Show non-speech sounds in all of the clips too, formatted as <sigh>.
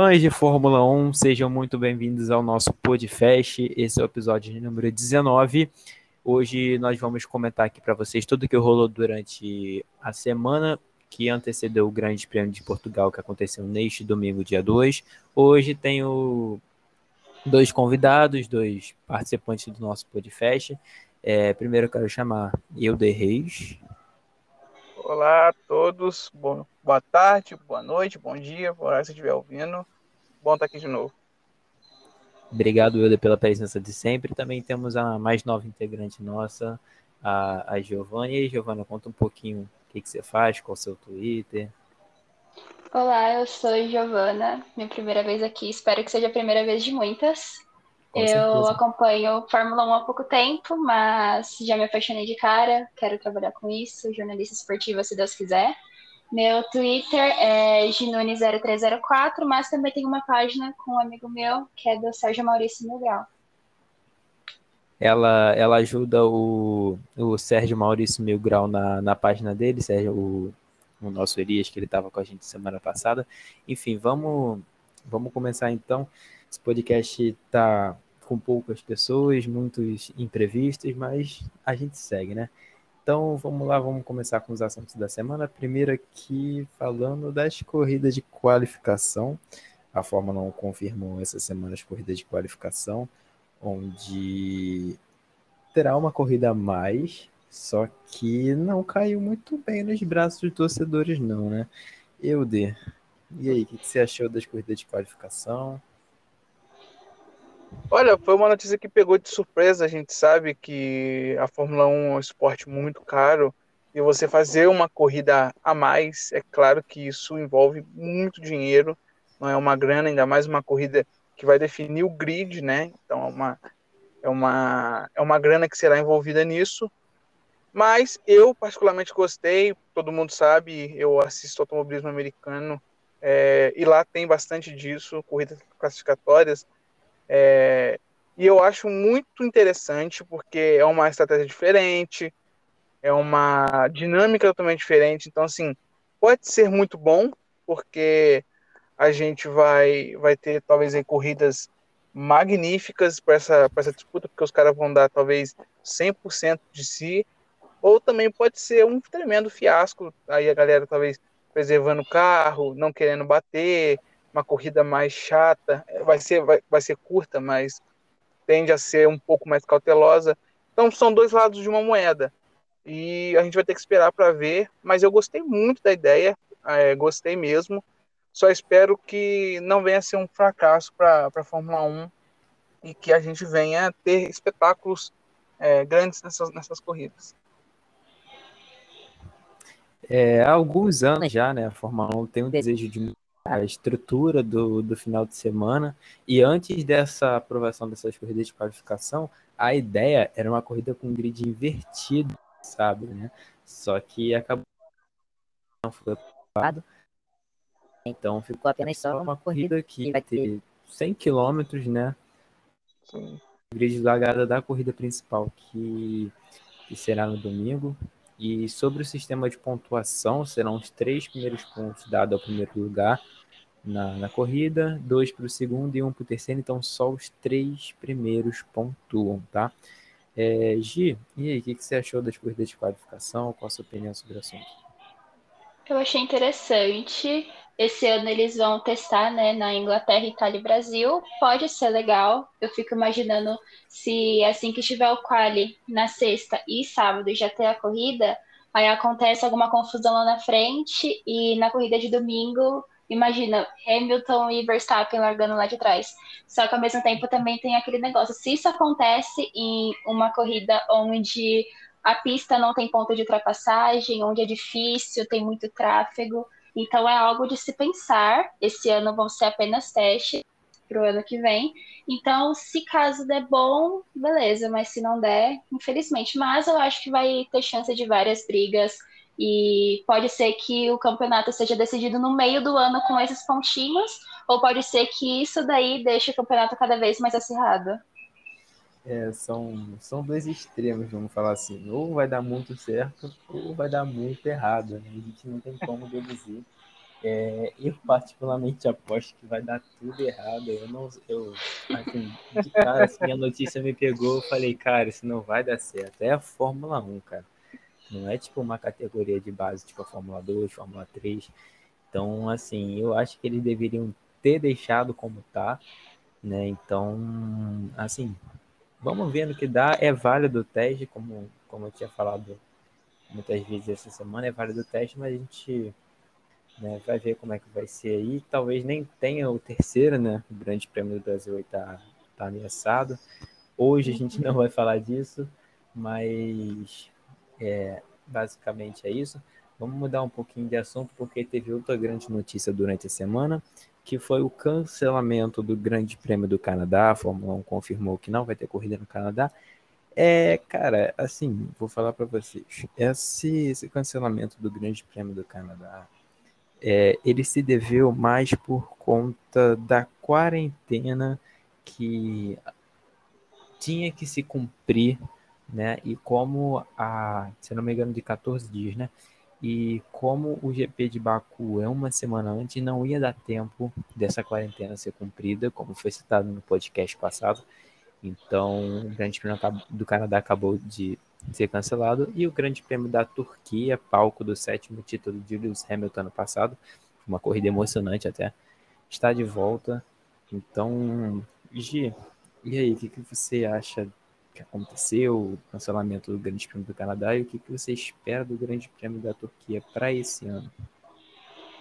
Fãs de Fórmula 1, sejam muito bem-vindos ao nosso podcast. Esse é o episódio número 19. Hoje nós vamos comentar aqui para vocês tudo que rolou durante a semana que antecedeu o Grande Prêmio de Portugal que aconteceu neste domingo, dia 2. Hoje tenho dois convidados, dois participantes do nosso podcast. É, primeiro eu quero chamar Euder Reis. Olá a todos, boa tarde, boa noite, bom dia, por hora que você estiver ouvindo. Bom estar aqui de novo. Obrigado, Euder, pela presença de sempre. Também temos a mais nova integrante nossa, a, a Giovana. E aí, Giovana, conta um pouquinho o que, que você faz, qual é o seu Twitter. Olá, eu sou Giovana, minha primeira vez aqui, espero que seja a primeira vez de muitas. Com eu certeza. acompanho Fórmula 1 há pouco tempo, mas já me apaixonei de cara, quero trabalhar com isso, jornalista esportiva, se Deus quiser. Meu Twitter é ginune0304, mas também tem uma página com um amigo meu, que é do Sérgio Maurício Milgrau. Ela, ela ajuda o, o Sérgio Maurício Milgrau na, na página dele, Sérgio, o, o nosso Elias, que ele estava com a gente semana passada. Enfim, vamos, vamos começar então. Esse podcast está com poucas pessoas, muitos imprevistos, mas a gente segue, né? Então vamos lá, vamos começar com os assuntos da semana. Primeiro aqui falando das corridas de qualificação. A Fórmula 1 confirmou essa semana as corridas de qualificação, onde terá uma corrida a mais, só que não caiu muito bem nos braços dos torcedores, não, né? Euder, e aí, o que você achou das corridas de qualificação? Olha, foi uma notícia que pegou de surpresa. A gente sabe que a Fórmula 1 é um esporte muito caro e você fazer uma corrida a mais, é claro que isso envolve muito dinheiro, não é uma grana, ainda mais uma corrida que vai definir o grid, né? Então é uma, é uma, é uma grana que será envolvida nisso. Mas eu particularmente gostei, todo mundo sabe, eu assisto automobilismo americano é, e lá tem bastante disso, corridas classificatórias é, e eu acho muito interessante porque é uma estratégia diferente, é uma dinâmica totalmente diferente. Então, assim, pode ser muito bom, porque a gente vai, vai ter talvez aí, corridas magníficas para essa, essa disputa, porque os caras vão dar talvez 100% de si, ou também pode ser um tremendo fiasco, aí a galera talvez preservando o carro, não querendo bater, uma corrida mais chata, vai ser, vai, vai ser curta, mas tende a ser um pouco mais cautelosa. Então são dois lados de uma moeda. E a gente vai ter que esperar para ver, mas eu gostei muito da ideia, é, gostei mesmo. Só espero que não venha a ser um fracasso para a Fórmula 1 e que a gente venha ter espetáculos é, grandes nessas, nessas corridas. É, há alguns anos já, né, a Fórmula 1 tem o desejo de a estrutura do, do final de semana. E antes dessa aprovação dessas corridas de qualificação, a ideia era uma corrida com grid invertido, sabe, né? Só que acabou não foi aprovado. Então ficou apenas só uma corrida que vai ter 100 quilômetros, né? Sim. Grid largada da corrida principal que, que será no domingo. E sobre o sistema de pontuação, serão os três primeiros pontos dados ao primeiro lugar na, na corrida, dois para o segundo e um para o terceiro, então só os três primeiros pontuam, tá? É, Gi, e aí, o que, que você achou das corridas de qualificação? Qual a sua opinião sobre o assunto? Eu achei interessante. Esse ano eles vão testar né, na Inglaterra, Itália e Brasil. Pode ser legal. Eu fico imaginando se assim que tiver o quali na sexta e sábado já ter a corrida, aí acontece alguma confusão lá na frente e na corrida de domingo Imagina, Hamilton e Verstappen largando lá de trás. Só que ao mesmo tempo também tem aquele negócio. Se isso acontece em uma corrida onde a pista não tem ponto de ultrapassagem, onde é difícil, tem muito tráfego. Então é algo de se pensar. Esse ano vão ser apenas testes para o ano que vem. Então, se caso der bom, beleza, mas se não der, infelizmente. Mas eu acho que vai ter chance de várias brigas e pode ser que o campeonato seja decidido no meio do ano com esses pontinhos, ou pode ser que isso daí deixe o campeonato cada vez mais acirrado. É, são, são dois extremos, vamos falar assim. Ou vai dar muito certo, ou vai dar muito errado. Né? A gente não tem como deduzir É, eu particularmente aposto que vai dar tudo errado. Eu não, eu, assim, de cara, assim, a notícia me pegou, eu falei, cara, isso não vai dar certo. É a Fórmula 1, cara. Não é tipo uma categoria de base, tipo a Fórmula 2, Fórmula 3. Então, assim, eu acho que eles deveriam ter deixado como tá, né? Então, assim, vamos ver no que dá. É válido o teste, como, como eu tinha falado muitas vezes essa semana, é válido o teste, mas a gente né, vai ver como é que vai ser aí. Talvez nem tenha o terceiro, né? O Grande Prêmio do Brasil está tá ameaçado. Hoje a gente não vai falar disso, mas é, basicamente é isso. Vamos mudar um pouquinho de assunto, porque teve outra grande notícia durante a semana, que foi o cancelamento do Grande Prêmio do Canadá. A Fórmula 1 confirmou que não vai ter corrida no Canadá. É, cara, assim, vou falar para vocês. Esse, esse, cancelamento do Grande Prêmio do Canadá, é, ele se deveu mais por conta da quarentena que tinha que se cumprir, né? E como a, se não me engano, de 14 dias, né? E como o GP de Baku é uma semana antes, não ia dar tempo dessa quarentena ser cumprida, como foi citado no podcast passado. Então, o Grande Prêmio do Canadá acabou de ser cancelado e o Grande Prêmio da Turquia, palco do sétimo título de Lewis Hamilton ano passado, uma corrida emocionante até, está de volta. Então, Gi, e aí, o que, que você acha que aconteceu, o cancelamento do Grande Prêmio do Canadá e o que, que você espera do Grande Prêmio da Turquia para esse ano?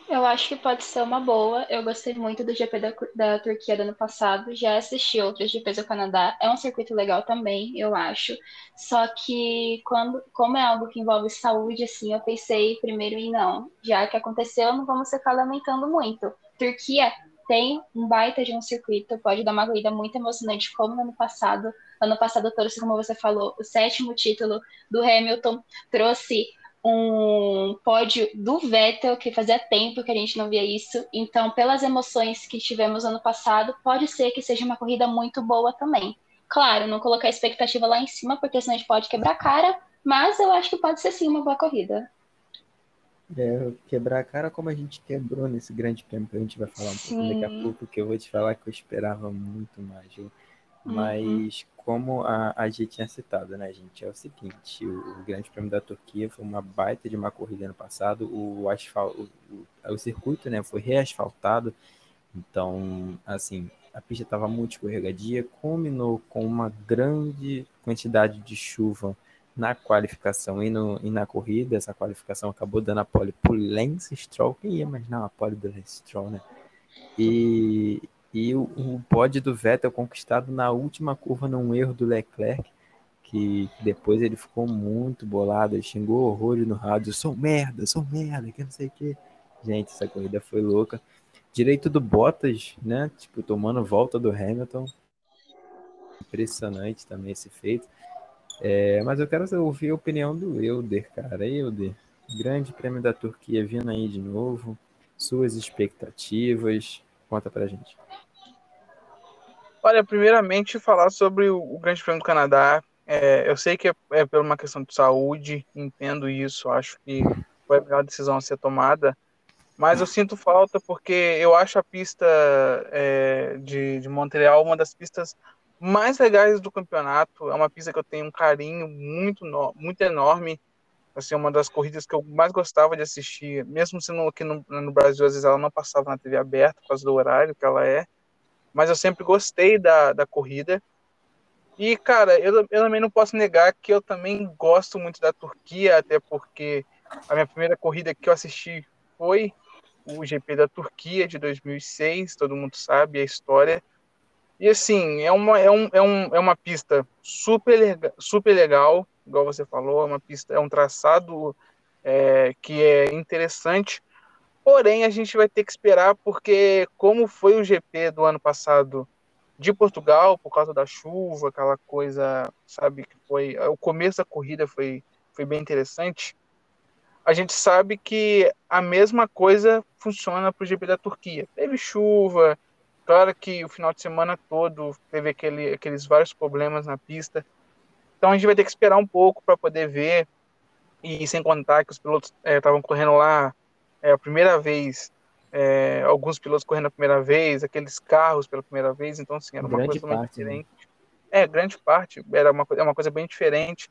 Eu acho que pode ser uma boa. Eu gostei muito do GP da, da Turquia do ano passado. Já assisti outros GPs do Canadá. É um circuito legal também, eu acho. Só que quando, como é algo que envolve saúde, assim, eu pensei primeiro em não. Já que aconteceu, não vamos ficar lamentando muito. Turquia tem um baita de um circuito, pode dar uma corrida muito emocionante, como no ano passado. Ano passado trouxe, como você falou, o sétimo título do Hamilton, trouxe um pódio do Vettel, que fazia tempo que a gente não via isso. Então, pelas emoções que tivemos ano passado, pode ser que seja uma corrida muito boa também. Claro, não colocar a expectativa lá em cima, porque senão a gente pode quebrar a cara, mas eu acho que pode ser sim uma boa corrida. É, quebrar a cara como a gente quebrou nesse grande prêmio que a gente vai falar um pouco daqui a pouco, que eu vou te falar que eu esperava muito mais. Viu? Uhum. Mas uhum como a, a gente tinha citado, né, gente? É o seguinte, o, o, Grande Prêmio da Turquia foi uma baita de uma corrida ano passado. O asfalto, o, o circuito, né, foi reasfaltado. Então, assim, a pista estava muito escorregadia, combinou com uma grande quantidade de chuva na qualificação e, no, e na corrida. Essa qualificação acabou dando a pole para Lance Stroll. Quem ia imaginar uma pole do Lance Stroll, né? E, e o, o pódio do Vettel conquistado na última curva num erro do Leclerc, que depois ele ficou muito bolado, ele xingou horrores no rádio, sou merda, sou merda, que não sei o que. Gente, essa corrida foi louca. Direito do Bottas, né? Tipo, tomando volta do Hamilton. Impressionante também esse feito. É, mas eu quero ouvir a opinião do Euder, cara. Euder, grande prêmio da Turquia vindo aí de novo. Suas expectativas. Conta pra gente. Olha, primeiramente falar sobre o, Grande Prêmio do Canadá. É, eu sei que é, é por uma questão de saúde, entendo isso, acho que foi a melhor decisão a ser tomada, mas eu sinto falta porque eu acho a pista é, de, de Montreal uma das pistas mais legais do campeonato. É uma pista que eu tenho um carinho muito, muito enorme. Assim, uma das corridas que eu mais gostava de assistir, mesmo sendo aqui no, no Brasil, às vezes ela não passava na TV aberta por causa do horário que ela é mas eu sempre gostei da, da corrida. E, cara, eu, eu também não posso negar que eu também gosto muito da Turquia, até porque a minha primeira corrida que eu assisti foi o GP da Turquia de 2006, todo mundo sabe a história. E assim, é uma, é um, é um, é uma pista super, super legal, igual você falou, é uma pista, é um traçado é, que é interessante, Porém, a gente vai ter que esperar, porque como foi o GP do ano passado de Portugal, por causa da chuva, aquela coisa, sabe, que foi. O começo da corrida foi, foi bem interessante. A gente sabe que a mesma coisa funciona para o GP da Turquia. Teve chuva, claro que o final de semana todo teve aquele, aqueles vários problemas na pista. Então a gente vai ter que esperar um pouco para poder ver. E sem contar que os pilotos estavam é, correndo lá é a primeira vez é, alguns pilotos correndo a primeira vez, aqueles carros pela primeira vez, então assim, era uma Grande coisa parte, né? diferente. É, grande parte, era uma, é uma coisa bem diferente.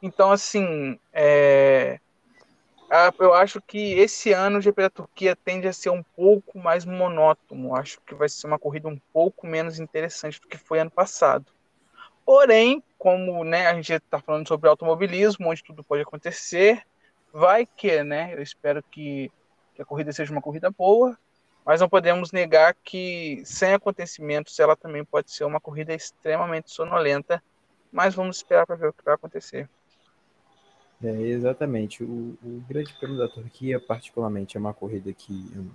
Então, assim, é, eu acho que esse ano o GP da Turquia tende a ser um pouco mais monótono. Acho que vai ser uma corrida um pouco menos interessante do que foi ano passado. Porém, como né, a gente está falando sobre automobilismo, onde tudo pode acontecer, vai que, né? Eu espero que, que a corrida seja uma corrida boa, mas não podemos negar que sem acontecimentos ela também pode ser uma corrida extremamente sonolenta. Mas vamos esperar para ver o que vai acontecer. É, exatamente. O, o Grande Prêmio da Turquia, particularmente, é uma corrida que um,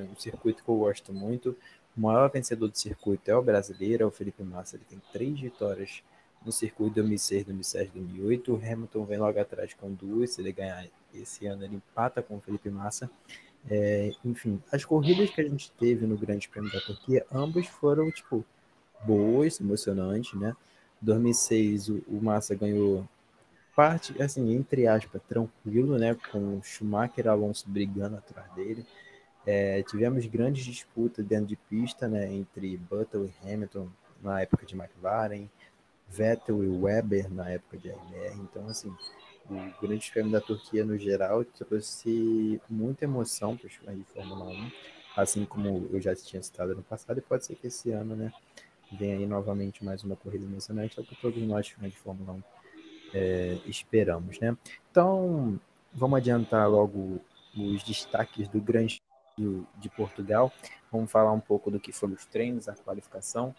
um circuito que eu gosto muito. O maior vencedor do circuito é o brasileiro, é o Felipe Massa. Ele tem três vitórias no circuito 2006, 2007, 2008. O Hamilton vem logo atrás com duas. Se ele ganhar esse ano, ele empata com o Felipe Massa. É, enfim, as corridas que a gente teve no Grande Prêmio da Turquia, ambas foram, tipo, boas, emocionantes, né? 2006, o, o Massa ganhou parte, assim, entre aspas, tranquilo, né? Com Schumacher e Alonso brigando atrás dele. É, tivemos grandes disputas dentro de pista, né? Entre Button e Hamilton na época de McLaren, Vettel e Weber na época de RBR. Então, assim, o Grande Prêmio da Turquia no geral trouxe muita emoção para os fãs de Fórmula 1, assim como eu já tinha citado no passado, e pode ser que esse ano, né? Venha aí novamente mais uma corrida emocionante, é o que todos nós fãs de Fórmula 1 é, esperamos, né? Então, vamos adiantar logo os destaques do Grande de Portugal. Vamos falar um pouco do que foram os treinos, a qualificação.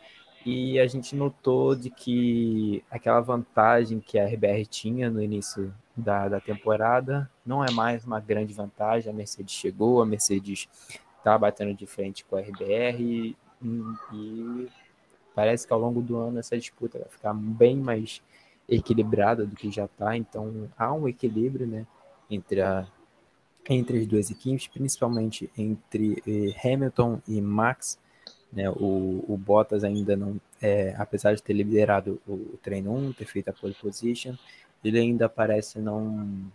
E a gente notou de que aquela vantagem que a RBR tinha no início da, da temporada não é mais uma grande vantagem. A Mercedes chegou, a Mercedes está batendo de frente com a RBR e, e parece que ao longo do ano essa disputa vai ficar bem mais equilibrada do que já está, então há um equilíbrio né, entre, a, entre as duas equipes, principalmente entre eh, Hamilton e Max. Né, o, o Bottas ainda não, é, apesar de ter liderado o, o treino 1, ter feito a pole position, ele ainda parece não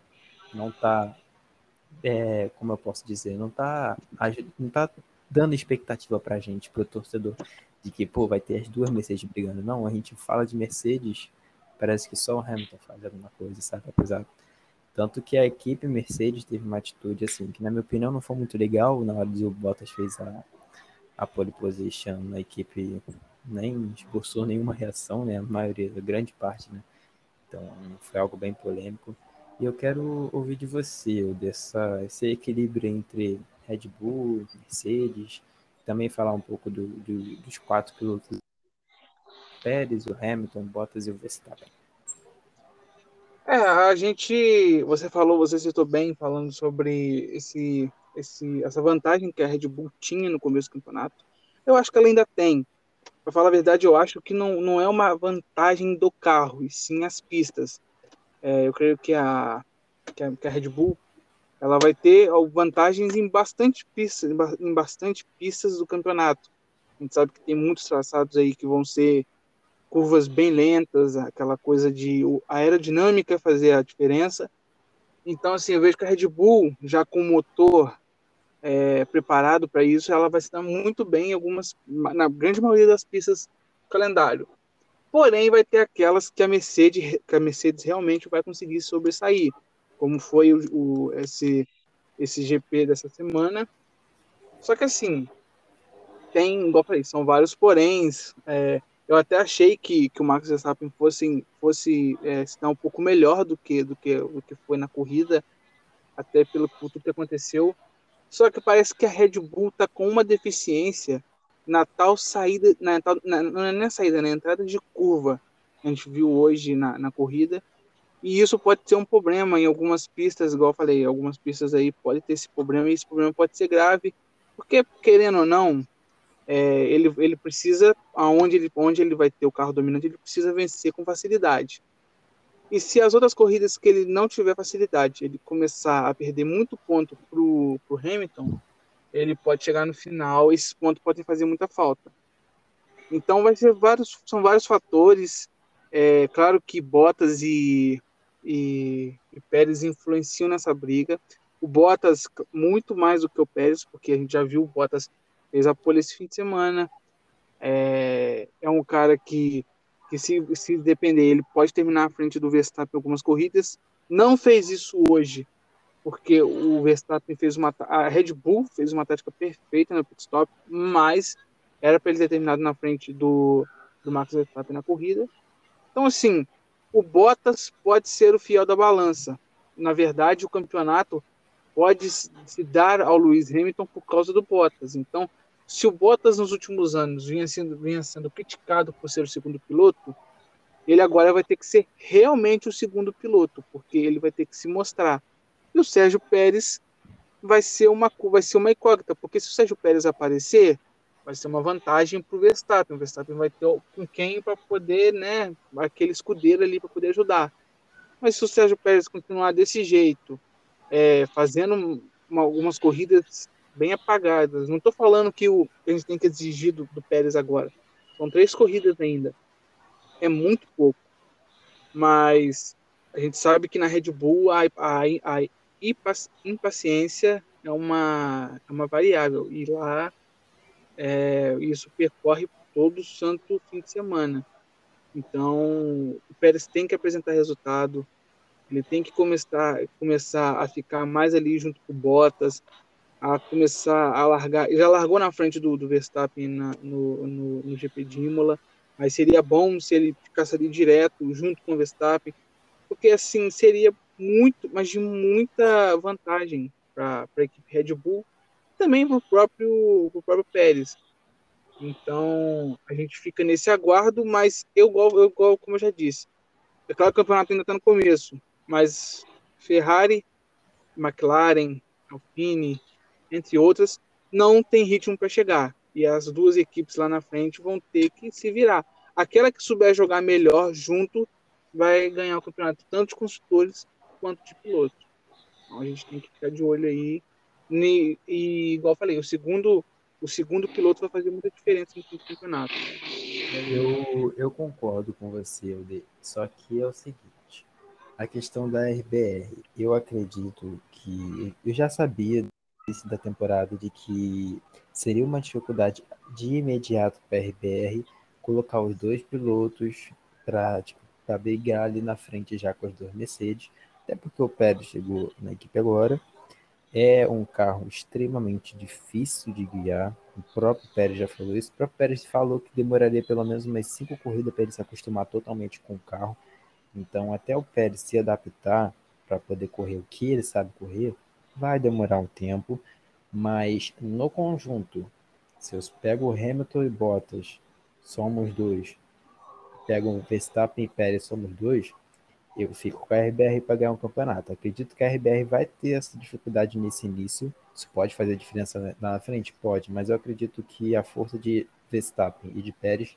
não tá, é, como eu posso dizer, não tá, não tá dando expectativa para a gente, para o torcedor, de que pô, vai ter as duas Mercedes brigando. Não, a gente fala de Mercedes parece que só o Hamilton faz alguma coisa, sabe? Apesar. Tanto que a equipe Mercedes teve uma atitude, assim, que na minha opinião não foi muito legal. Na hora que o Bottas fez a, a pole position, a equipe nem expulsou nenhuma reação, né? A maioria, a grande parte, né? Então foi algo bem polêmico. E eu quero ouvir de você, dessa, esse equilíbrio entre Red Bull, Mercedes, também falar um pouco do, do, dos quatro pilotos Pérez, o Hamilton, o Bottas e o Verstappen. É, a gente, você falou, você citou bem falando sobre esse, esse, essa vantagem que a Red Bull tinha no começo do campeonato. Eu acho que ela ainda tem. Para falar a verdade, eu acho que não, não é uma vantagem do carro, e sim as pistas. É, eu creio que a, que a, que a Red Bull ela vai ter vantagens em bastante pistas, em bastante pistas do campeonato. A gente sabe que tem muitos traçados aí que vão ser curvas bem lentas, aquela coisa de a aerodinâmica fazer a diferença. Então, assim, eu vejo que a Red Bull, já com motor é, preparado para isso, ela vai se dar muito bem em algumas, na grande maioria das pistas do calendário. Porém, vai ter aquelas que a Mercedes, que a Mercedes realmente vai conseguir sobressair, como foi o, o esse, esse GP dessa semana. Só que assim, tem, igual falei, são vários poréns. É, eu até achei que, que o Max Verstappen fosse, fosse é, um pouco melhor do que, do, que, do que foi na corrida, até pelo tudo que aconteceu. Só que parece que a Red Bull está com uma deficiência na tal saída, na, na, não é nem saída, na entrada de curva, a gente viu hoje na, na corrida. E isso pode ser um problema em algumas pistas, igual eu falei, algumas pistas aí pode ter esse problema, e esse problema pode ser grave, porque, querendo ou não, é, ele, ele precisa, aonde ele, onde ele vai ter o carro dominante, ele precisa vencer com facilidade. E se as outras corridas que ele não tiver facilidade, ele começar a perder muito ponto pro, pro Hamilton, ele pode chegar no final esses pontos podem fazer muita falta. Então vai ser vários, são vários fatores. É, claro que Bottas e, e, e Pérez influenciam nessa briga. O Bottas, muito mais do que o Pérez, porque a gente já viu o Bottas fez a pole esse fim de semana. É, é um cara que, que se, se depender, ele pode terminar à frente do Verstappen algumas corridas. Não fez isso hoje, porque o Verstappen fez uma. A Red Bull fez uma tática perfeita no pit stop, mas era para ele ter terminado na frente do, do Max Verstappen na corrida. Então, assim, o Bottas pode ser o fiel da balança. Na verdade, o campeonato pode se dar ao Lewis Hamilton por causa do Bottas. Então, se o Bottas nos últimos anos vinha sendo, vinha sendo criticado por ser o segundo piloto, ele agora vai ter que ser realmente o segundo piloto, porque ele vai ter que se mostrar. E o Sérgio Pérez vai ser uma, vai ser uma incógnita, porque se o Sérgio Pérez aparecer, vai ser uma vantagem para o Verstappen. O Verstappen vai ter com quem para poder, né, aquele escudeiro ali para poder ajudar. Mas se o Sérgio Pérez continuar desse jeito, é, fazendo uma, algumas corridas bem apagadas, não estou falando que o, a gente tem que exigir do, do Pérez agora. São três corridas ainda. É muito pouco. Mas a gente sabe que na Red Bull a, a, a impaciência é uma, é uma variável. E lá é, isso percorre todo o santo fim de semana. Então, o Pérez tem que apresentar resultado, ele tem que começar, começar a ficar mais ali junto com o Bottas, a começar a largar. Já largou na frente do, do Verstappen na, no, no, no, GP de Imola, mas seria bom se ele ficasse ali direto junto com o Verstappen, porque assim seria muito, mas de muita vantagem para a equipe Red Bull também para o próprio, pro próprio Pérez. Então, a gente fica nesse aguardo, mas eu, eu como eu já disse, é claro que o campeonato ainda está no começo, mas Ferrari, McLaren, Alpine, entre outras, não tem ritmo para chegar. E as duas equipes lá na frente vão ter que se virar. Aquela que souber jogar melhor junto vai ganhar o campeonato, tanto de construtores quanto de pilotos. Então a gente tem que ficar de olho aí e, e, igual eu falei, o segundo, o segundo piloto vai fazer muita diferença no campeonato. Eu, eu concordo com você, Alde. Só que é o seguinte: a questão da RBR, eu acredito que. Eu já sabia da temporada de que seria uma dificuldade de imediato para a RBR colocar os dois pilotos para tipo, brigar ali na frente já com as duas Mercedes, até porque o Pérez chegou na equipe agora é um carro extremamente difícil de guiar. O próprio Pérez já falou isso. O próprio Pérez falou que demoraria pelo menos umas cinco corridas para ele se acostumar totalmente com o carro. Então, até o Pérez se adaptar para poder correr o que ele sabe correr, vai demorar um tempo. Mas no conjunto, se eu pego o Hamilton e Bottas, somos dois. Pego o Verstappen e Pérez, somos dois eu fico com a RBR para ganhar um campeonato. Acredito que a RBR vai ter essa dificuldade nesse início. Isso pode fazer diferença na frente? Pode, mas eu acredito que a força de Verstappen e de Pérez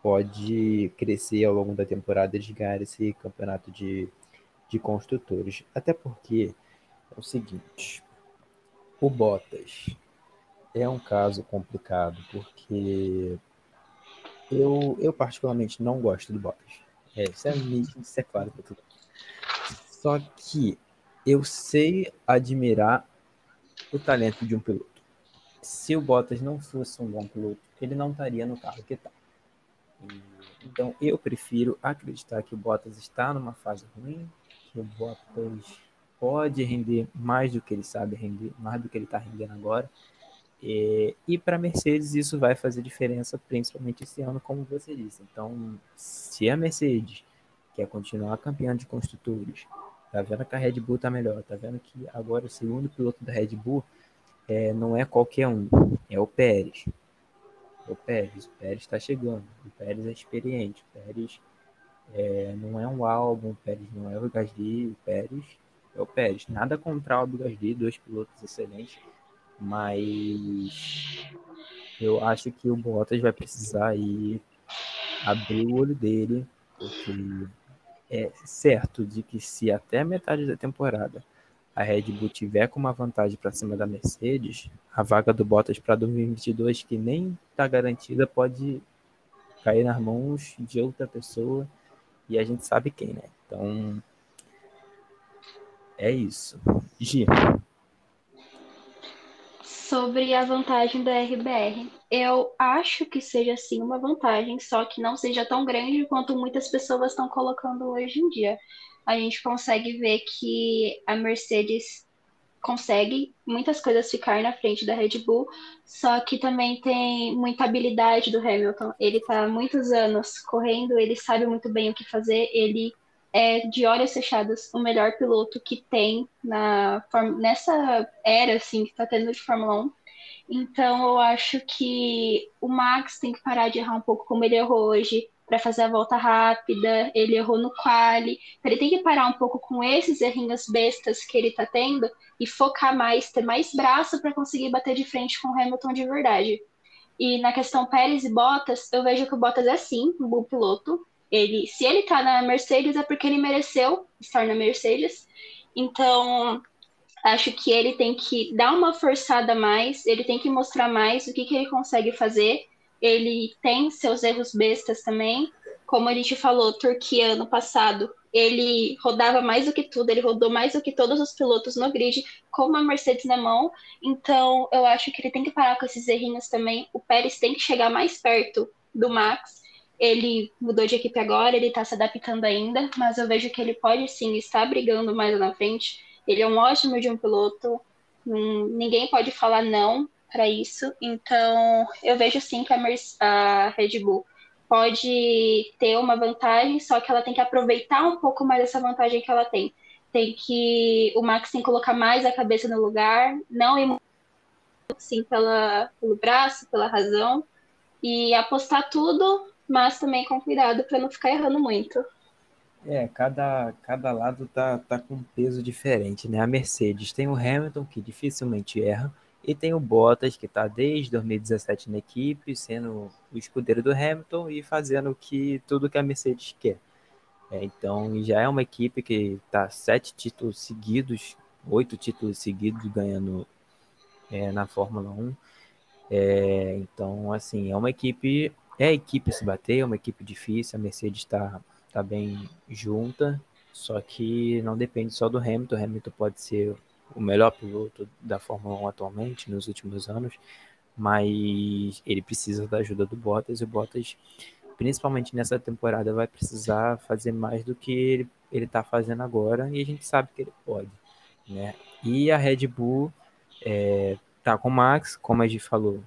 pode crescer ao longo da temporada eles ganharem esse campeonato de, de construtores. Até porque é o seguinte: o Bottas é um caso complicado, porque eu, eu particularmente não gosto do Bottas. É, isso é isso é claro para tudo. Só que eu sei admirar o talento de um piloto. Se o Bottas não fosse um bom piloto, ele não estaria no carro que está. Então eu prefiro acreditar que o Bottas está numa fase ruim, que o Bottas pode render mais do que ele sabe render, mais do que ele está rendendo agora, e, e para Mercedes isso vai fazer diferença, principalmente esse ano, como você disse. Então, se a Mercedes quer continuar campeã de construtores, tá vendo que a Red Bull tá melhor, tá vendo que agora o segundo piloto da Red Bull é, não é qualquer um, é o Pérez. O Pérez, o Pérez está chegando, o Pérez é experiente, o Pérez é, não é um álbum, o Pérez não é o Gasly, o Pérez é o Pérez. Nada contra o Gasly, dois pilotos excelentes, mas eu acho que o Bottas vai precisar aí abrir o olho dele, porque é certo de que se até metade da temporada a Red Bull tiver com uma vantagem para cima da Mercedes, a vaga do Bottas para 2022, que nem está garantida, pode cair nas mãos de outra pessoa e a gente sabe quem, né? Então é isso. Gi, sobre a vantagem da RBR. Eu acho que seja sim uma vantagem, só que não seja tão grande quanto muitas pessoas estão colocando hoje em dia. A gente consegue ver que a Mercedes consegue muitas coisas ficar na frente da Red Bull, só que também tem muita habilidade do Hamilton. Ele está muitos anos correndo, ele sabe muito bem o que fazer, ele é de olhos fechados o melhor piloto que tem na nessa era assim que está tendo de Fórmula 1. Então eu acho que o Max tem que parar de errar um pouco como ele errou hoje para fazer a volta rápida, ele errou no quali. Ele tem que parar um pouco com esses errinhos bestas que ele está tendo e focar mais, ter mais braço para conseguir bater de frente com o Hamilton de verdade. E na questão Pérez e Bottas, eu vejo que o Bottas é sim um bom piloto. Ele, se ele está na Mercedes é porque ele mereceu estar na Mercedes. Então, acho que ele tem que dar uma forçada mais, ele tem que mostrar mais o que, que ele consegue fazer ele tem seus erros bestas também. Como a gente falou, Turquia ano passado, ele rodava mais do que tudo, ele rodou mais do que todos os pilotos no grid, com uma Mercedes na mão. Então, eu acho que ele tem que parar com esses errinhos também. O Pérez tem que chegar mais perto do Max. Ele mudou de equipe agora, ele está se adaptando ainda, mas eu vejo que ele pode sim estar brigando mais na frente. Ele é um ótimo de um piloto, ninguém pode falar não para isso. Então, eu vejo sim que a, a Red Bull pode ter uma vantagem, só que ela tem que aproveitar um pouco mais essa vantagem que ela tem. Tem que o Max tem que colocar mais a cabeça no lugar, não ir sim pela, pelo braço, pela razão e apostar tudo, mas também com cuidado para não ficar errando muito. É, cada, cada lado tá, tá com um peso diferente, né? A Mercedes tem o Hamilton, que dificilmente erra, e tem o Bottas, que está desde 2017 na equipe, sendo o escudeiro do Hamilton e fazendo que, tudo que a Mercedes quer. É, então, já é uma equipe que está sete títulos seguidos, oito títulos seguidos ganhando é, na Fórmula 1. É, então, assim, é uma equipe, é a equipe se bater, é uma equipe difícil, a Mercedes está tá bem junta, só que não depende só do Hamilton, o Hamilton pode ser o melhor piloto da Fórmula 1 atualmente, nos últimos anos, mas ele precisa da ajuda do Bottas e o Bottas, principalmente nessa temporada, vai precisar fazer mais do que ele está fazendo agora e a gente sabe que ele pode. Né? E a Red Bull é, tá com o Max, como a gente falou,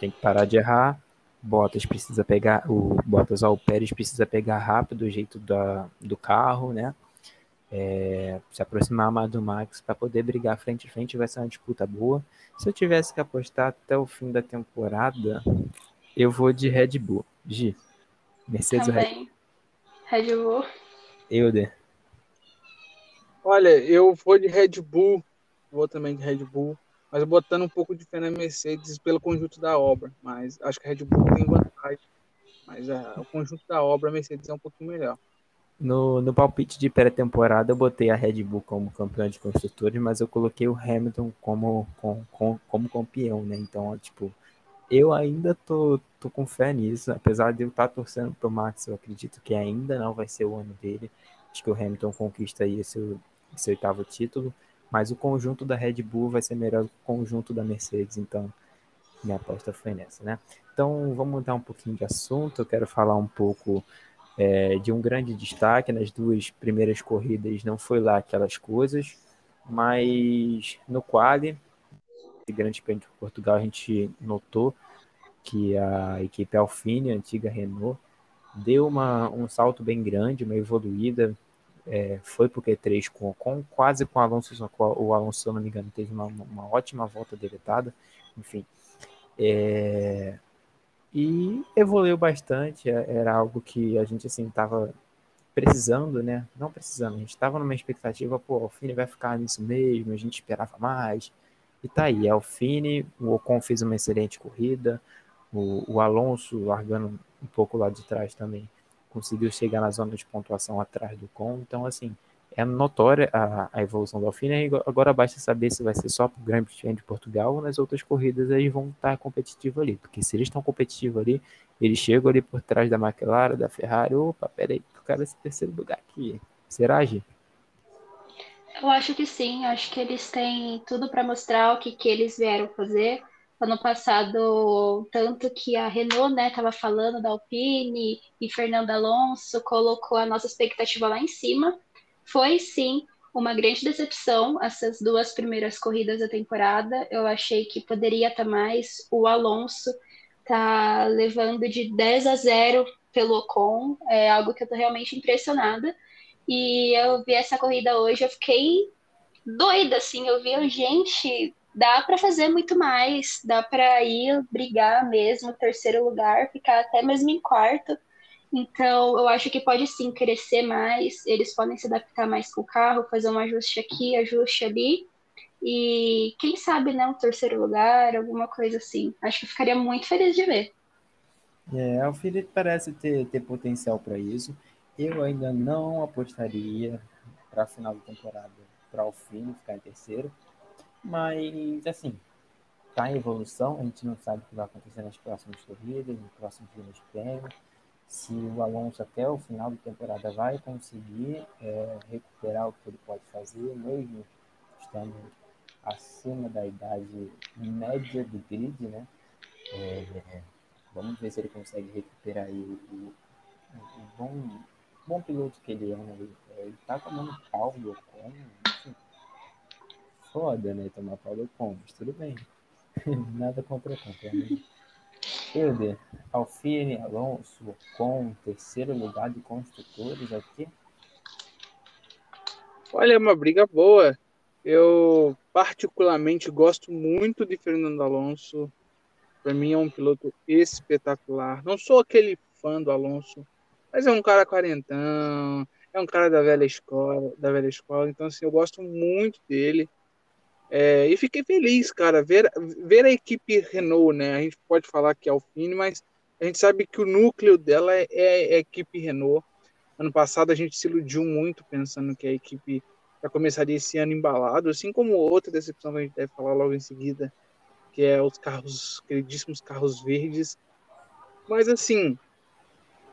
tem que parar de errar. Bottas precisa pegar, o Bottas, ó, o Pérez precisa pegar rápido o jeito da, do carro, né? é, se aproximar mais do Max para poder brigar frente a frente, vai ser uma disputa boa. Se eu tivesse que apostar até o fim da temporada, eu vou de Red Bull. Gi, Mercedes Também. Red, Red Bull. Euder. Olha, eu vou de Red Bull, vou também de Red Bull, mas botando um pouco de fé na Mercedes pelo conjunto da obra. Mas acho que a Red Bull tem vantagem. Mas uh, o conjunto da obra, a Mercedes é um pouquinho melhor. No, no palpite de pré-temporada, eu botei a Red Bull como campeão de construtores, mas eu coloquei o Hamilton como, com, com, como campeão, né? Então, tipo, eu ainda tô, tô com fé nisso, apesar de eu estar tá torcendo pro Max, eu acredito que ainda não vai ser o ano dele. Acho que o Hamilton conquista aí esse, esse oitavo título, mas o conjunto da Red Bull vai ser melhor que o conjunto da Mercedes, então minha aposta foi nessa, né? Então, vamos mudar um pouquinho de assunto, eu quero falar um pouco é, de um grande destaque nas duas primeiras corridas não foi lá aquelas coisas, mas no quali, grande prêmio de Portugal, a gente notou que a equipe Alfine, a antiga Renault, deu uma, um salto bem grande, uma evoluída, é, foi para o Q3 com, com, quase com o Alonso, o Alonso, se eu não me engano, teve uma, uma ótima volta deletada, enfim. É, e evoluiu bastante, é, era algo que a gente assim tava precisando, né? Não precisando, a gente estava numa expectativa, pô, Alfine vai ficar nisso mesmo, a gente esperava mais. E tá aí, Alfine, o Ocon fez uma excelente corrida, o, o Alonso largando um pouco lá de trás também, conseguiu chegar na zona de pontuação atrás do Ocon, então assim, é notória a, a evolução do Alpine. Agora basta saber se vai ser só para o Grand Prix de Portugal ou nas outras corridas eles vão estar competitivos ali. Porque se eles estão competitivos ali, eles chegam ali por trás da McLaren, da Ferrari. Opa, peraí, eu quero esse terceiro lugar aqui. Será, Gi? Eu acho que sim, acho que eles têm tudo para mostrar o que, que eles vieram fazer. Ano passado, tanto que a Renault, né, estava falando da Alpine e Fernando Alonso colocou a nossa expectativa lá em cima. Foi sim uma grande decepção essas duas primeiras corridas da temporada. Eu achei que poderia estar mais. O Alonso tá levando de 10 a 0 pelo Ocon, é algo que eu tô realmente impressionada. E eu vi essa corrida hoje, eu fiquei doida, assim. Eu vi, gente, dá para fazer muito mais, dá para ir brigar mesmo, terceiro lugar, ficar até mesmo em quarto. Então, eu acho que pode sim crescer mais, eles podem se adaptar mais com o carro, fazer um ajuste aqui, ajuste ali. E quem sabe, né, um terceiro lugar, alguma coisa assim. Acho que ficaria muito feliz de ver. É, o Felipe parece ter, ter potencial para isso. Eu ainda não apostaria para a final da temporada para o fim ficar em terceiro. Mas, assim, está em evolução. A gente não sabe o que vai acontecer nas próximas corridas, nos próximos de prêmio. Se o Alonso até o final da temporada vai conseguir é, recuperar o que ele pode fazer, mesmo estando acima da idade média do grid, né? É, vamos ver se ele consegue recuperar o, o, o bom bom piloto que ele é, né? Ele tá tomando pau do Ocon, foda, né? Tomar pau do tudo bem. <laughs> Nada contra o Ocon, Euder, Alfine, Alonso, Ocon, terceiro lugar de construtores aqui. Olha, é uma briga boa. Eu particularmente gosto muito de Fernando Alonso. Para mim é um piloto espetacular. Não sou aquele fã do Alonso, mas é um cara quarentão, é um cara da velha escola, da velha escola. Então, assim, eu gosto muito dele. É, e fiquei feliz, cara, ver, ver a equipe Renault, né? A gente pode falar que é Alpine, mas a gente sabe que o núcleo dela é, é a equipe Renault. Ano passado a gente se iludiu muito pensando que a equipe já começaria esse ano embalado, assim como outra decepção que a gente deve falar logo em seguida, que é os carros, queridíssimos carros verdes. Mas assim,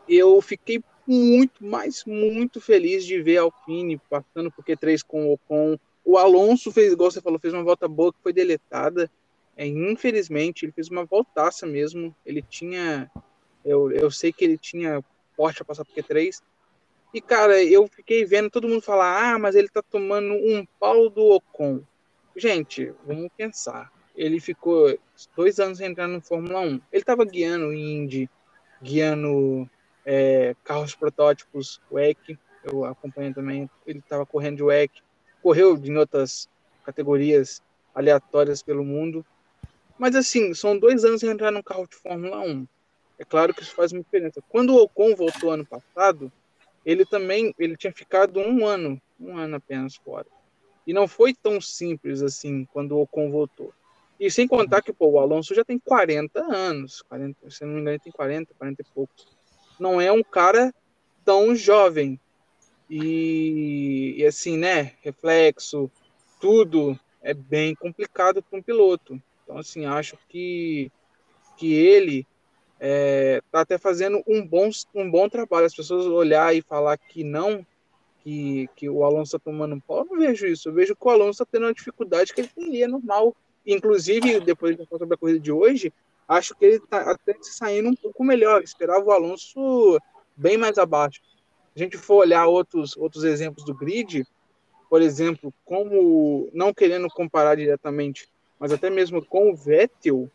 eu fiquei muito, mas muito feliz de ver a Alpine passando por Q3 com o Ocon. O Alonso fez, igual você falou, fez uma volta boa que foi deletada. É, infelizmente, ele fez uma voltaça mesmo. Ele tinha. Eu, eu sei que ele tinha porte a passar por Q3. E, cara, eu fiquei vendo todo mundo falar: ah, mas ele tá tomando um pau do Ocon. Gente, vamos pensar. Ele ficou dois anos entrando no Fórmula 1. Ele tava guiando Indy, guiando é, carros protótipos WEC, eu acompanho também, ele estava correndo de WEC, correu em outras categorias aleatórias pelo mundo, mas assim, são dois anos sem entrar num carro de Fórmula 1. É claro que isso faz uma diferença. Quando o Ocon voltou ano passado, ele também ele tinha ficado um ano, um ano apenas fora. E não foi tão simples assim quando o Ocon voltou. E sem contar que pô, o Alonso já tem 40 anos, 40, se não me engano, tem 40, 40 e poucos não é um cara tão jovem. E, e assim, né? Reflexo, tudo é bem complicado para um piloto. Então, assim, acho que, que ele é, tá até fazendo um bom, um bom trabalho. As pessoas olhar e falar que não, que, que o Alonso está tomando um pau, eu não vejo isso. Eu vejo que o Alonso está tendo uma dificuldade que ele teria normal. Inclusive, depois de falar sobre a corrida de hoje, acho que ele está até saindo um pouco melhor. Esperava o Alonso bem mais abaixo. A gente for olhar outros, outros exemplos do grid, por exemplo, como não querendo comparar diretamente, mas até mesmo com o Vettel,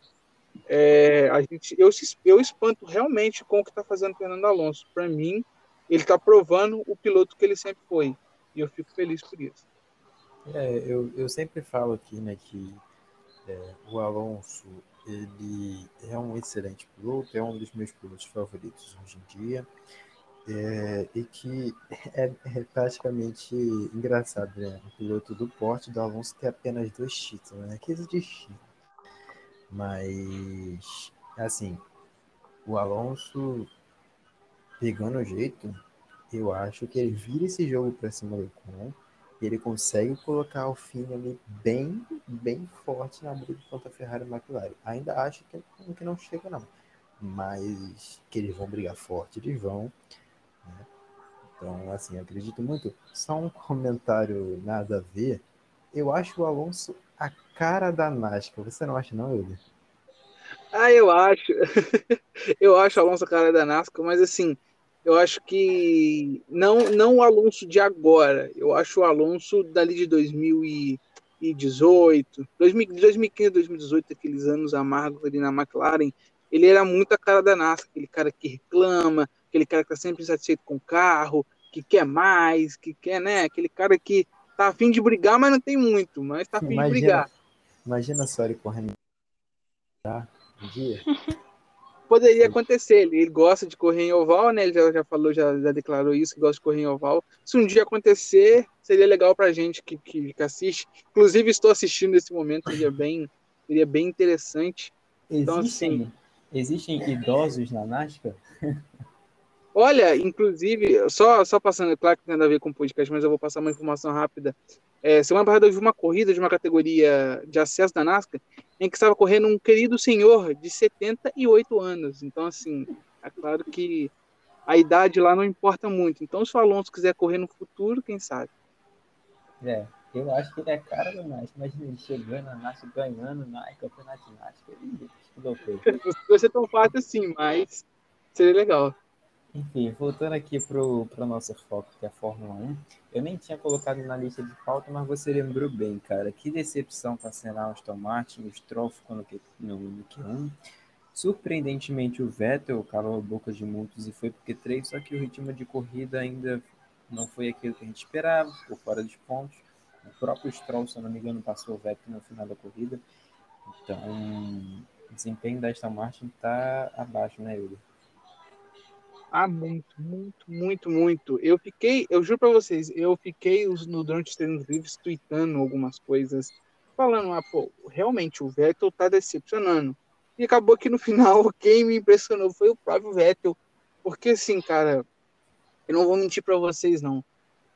é, a gente, eu, eu espanto realmente com o que está fazendo o Fernando Alonso. Para mim, ele está provando o piloto que ele sempre foi. E eu fico feliz por isso. É, eu, eu sempre falo aqui né, que é, o Alonso ele é um excelente piloto, é um dos meus pilotos favoritos hoje em dia. É, e que é, é, praticamente engraçado, né? O piloto do porte do Alonso tem apenas dois títulos, né? Que existe. Mas, assim, o Alonso pegando o jeito, eu acho que ele vira esse jogo para cima do Ocon e ele consegue colocar o fim ali bem, bem forte na briga contra a Ferrari e a McLaren. Ainda acho que, que não chega, não. Mas que eles vão brigar forte, eles vão. Né? Então, assim, acredito muito. Só um comentário nada a ver. Eu acho o Alonso a cara da NASCAR. Você não acha, não, Euler? Ah, eu acho. <laughs> eu acho o Alonso a cara da NASCAR, mas assim, eu acho que não, não o Alonso de agora. Eu acho o Alonso dali de 2018, 2015, 2018, aqueles anos amargos ali na McLaren. Ele era muito a cara da NASCAR, aquele cara que reclama, aquele cara que tá sempre insatisfeito com o carro, que quer mais, que quer, né? Aquele cara que tá afim de brigar, mas não tem muito, mas tá afim imagina, de brigar. Imagina só ele correndo tá? um dia. <laughs> Poderia acontecer, ele, ele, gosta de correr em oval, né? Ele já, já falou, já, já declarou isso, que gosta de correr em oval. Se um dia acontecer, seria legal pra gente que, que, que assiste. Inclusive, estou assistindo nesse momento, seria bem, seria bem interessante. Então, existem, então, assim, existem idosos na NASCAR? <laughs> Olha, inclusive, só, só passando, é claro que tem nada a ver com o podcast, mas eu vou passar uma informação rápida. É, semana passada eu vi uma corrida de uma categoria de acesso da NASCAR em que estava correndo um querido senhor de 78 anos. Então, assim, é claro que a idade lá não importa muito. Então, se o Alonso quiser correr no futuro, quem sabe? É, eu acho que ele é cara do. Imagina ele chegando na NASCAR, ganhando na campeonato de NASCAR. <laughs> Não vai ser tão fácil assim, mas seria legal. Enfim, voltando aqui pro, pro nosso foco, que é a Fórmula 1, eu nem tinha colocado na lista de pauta, mas você lembrou bem, cara. Que decepção sendo a Aston Martin, o Stroll ficou no, no, no Q1. Surpreendentemente, o Vettel calou a boca de muitos e foi porque três, só que o ritmo de corrida ainda não foi aquilo que a gente esperava, ficou fora dos pontos. O próprio Stroll, se eu não me engano, passou o Vettel no final da corrida. Então, o desempenho da Aston Martin tá abaixo, né, Yuri? Ah, muito, muito, muito, muito. Eu fiquei, eu juro pra vocês, eu fiquei no, durante os treinos livres tweetando algumas coisas, falando, ah, pô, realmente o Vettel tá decepcionando. E acabou que no <laughs> final quem me impressionou foi o próprio Vettel. Porque assim, cara, eu não vou mentir para vocês, não.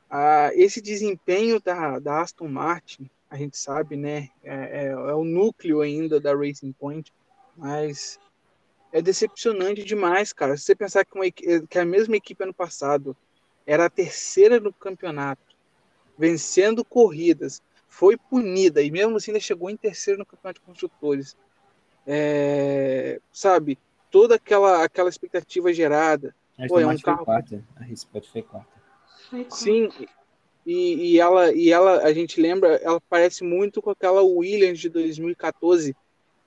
Ah, esse desempenho da, da Aston Martin, a gente sabe, né? É, é, é o núcleo ainda da Racing Point, mas é decepcionante demais, cara. Se você pensar que, uma, que a mesma equipe ano passado era a terceira no campeonato, vencendo corridas, foi punida e mesmo assim ainda chegou em terceiro no campeonato de construtores. É, sabe, toda aquela aquela expectativa gerada. A pô, é um carro. Quarta. A Rispot foi quarta. Sim, e, e, ela, e ela, a gente lembra, ela parece muito com aquela Williams de 2014,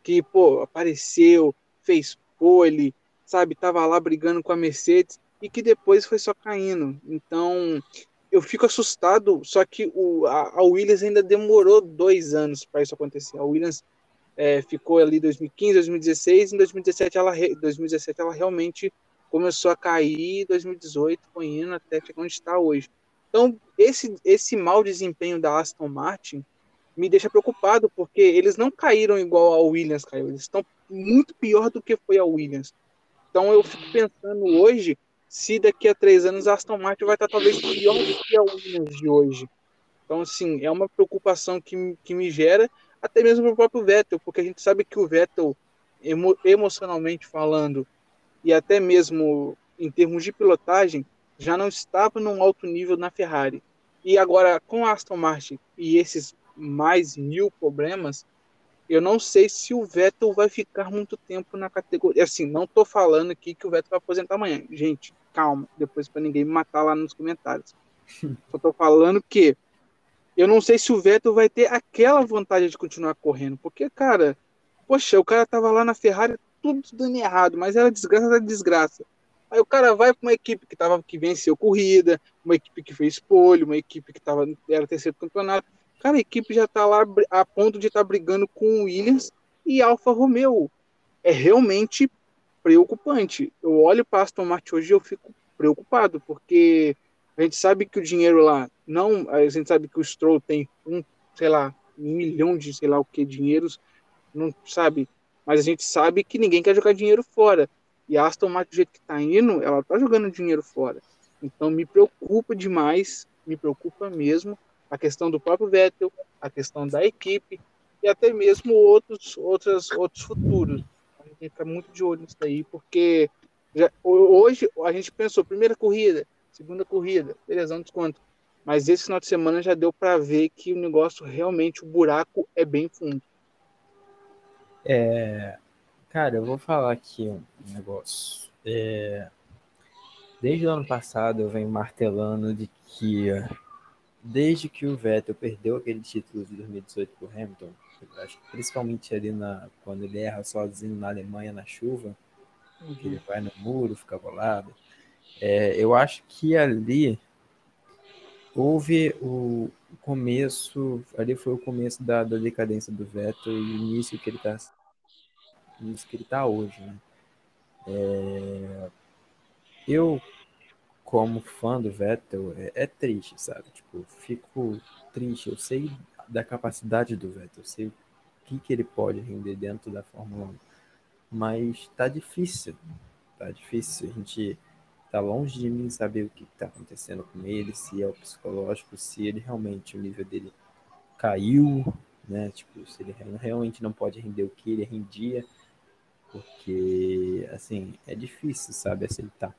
que, pô, apareceu, fez pole, sabe? Tava lá brigando com a Mercedes e que depois foi só caindo. Então, eu fico assustado, só que o, a, a Williams ainda demorou dois anos para isso acontecer. A Williams é, ficou ali 2015, 2016, em 2017 ela, 2017 ela realmente começou a cair, 2018 foi indo até onde está hoje. Então, esse, esse mau desempenho da Aston Martin me deixa preocupado, porque eles não caíram igual a Williams caiu, eles estão muito pior do que foi a Williams. Então eu fico pensando hoje se daqui a três anos a Aston Martin vai estar talvez pior do que a Williams de hoje. Então, assim, é uma preocupação que, que me gera, até mesmo o próprio Vettel, porque a gente sabe que o Vettel, emo, emocionalmente falando, e até mesmo em termos de pilotagem, já não estava num alto nível na Ferrari. E agora, com a Aston Martin e esses mais mil problemas, eu não sei se o Vettel vai ficar muito tempo na categoria. Assim, não tô falando aqui que o Vettel vai aposentar amanhã. Gente, calma, depois para ninguém me matar lá nos comentários. <laughs> Só tô falando que eu não sei se o Vettel vai ter aquela vontade de continuar correndo, porque, cara, poxa, o cara tava lá na Ferrari tudo dando errado, mas era desgraça da desgraça. Aí o cara vai para uma equipe que tava que venceu corrida, uma equipe que fez pole, uma equipe que tava era terceiro campeonato. Cara, a equipe já está lá a ponto de estar tá brigando com o Williams e Alfa Romeo. É realmente preocupante. Eu olho para Aston Martin hoje e eu fico preocupado, porque a gente sabe que o dinheiro lá não, a gente sabe que o Stroll tem um, sei lá, um milhão de sei lá o que dinheiros, não sabe, mas a gente sabe que ninguém quer jogar dinheiro fora. E a Aston Martin do jeito que está indo, ela está jogando dinheiro fora. Então me preocupa demais, me preocupa mesmo a questão do próprio Vettel, a questão da equipe e até mesmo outros, outros, outros futuros. A gente fica muito de olho nisso daí, porque já, hoje a gente pensou, primeira corrida, segunda corrida, beleza, um desconto. Mas esse final de semana já deu para ver que o negócio realmente, o buraco é bem fundo. É, cara, eu vou falar aqui um negócio. É, desde o ano passado eu venho martelando de que desde que o Vettel perdeu aquele título de 2018 para o Hamilton, acho que principalmente ali na, quando ele erra sozinho na Alemanha na chuva, uhum. que ele vai no muro, fica bolado. É, eu acho que ali houve o começo, ali foi o começo da, da decadência do Vettel e o início que ele está início que ele tá hoje, né? É, eu como fã do Vettel é, é, triste, sabe? Tipo, fico triste. Eu sei da capacidade do Vettel, eu sei o que, que ele pode render dentro da Fórmula 1, mas tá difícil, tá difícil. A gente tá longe de mim saber o que está acontecendo com ele, se é o psicológico, se ele realmente, o nível dele caiu, né? Tipo, se ele realmente não pode render o que ele rendia, porque, assim, é difícil, sabe, aceitar.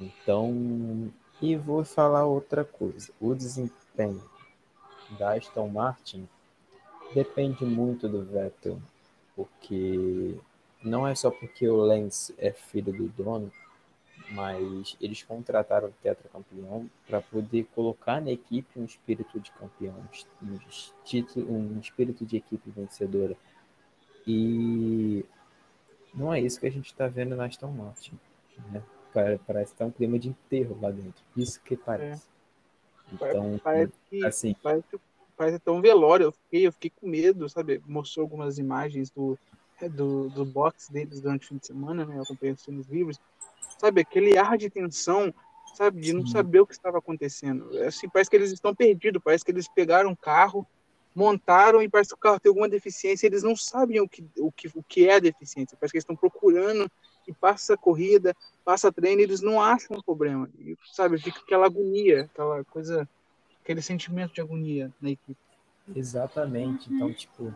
Então, e vou falar outra coisa. O desempenho da Aston Martin depende muito do Vettel, porque não é só porque o Lance é filho do dono mas eles contrataram o tetracampeão para poder colocar na equipe um espírito de campeão, um, título, um espírito de equipe vencedora. E não é isso que a gente está vendo na Aston Martin. Né? Parece que tá um clima de enterro lá dentro. Isso que parece. É. Então, parece que, assim, parece, parece tão velório. Eu fiquei, eu fiquei com medo, sabe? Mostrou algumas imagens do, do, do box deles durante o fim de semana, né? Eu acompanhei os filmes livres sabe? Aquele ar de tensão, sabe? De não saber o que estava acontecendo. É assim, parece que eles estão perdidos, parece que eles pegaram um carro, montaram e parece que o carro tem alguma deficiência, eles não sabem o que, o que, o que é a deficiência, parece que eles estão procurando e passa a corrida, passa a treino, eles não acham um problema, e, sabe? Fica aquela agonia, aquela coisa, aquele sentimento de agonia na equipe. Exatamente, então, tipo,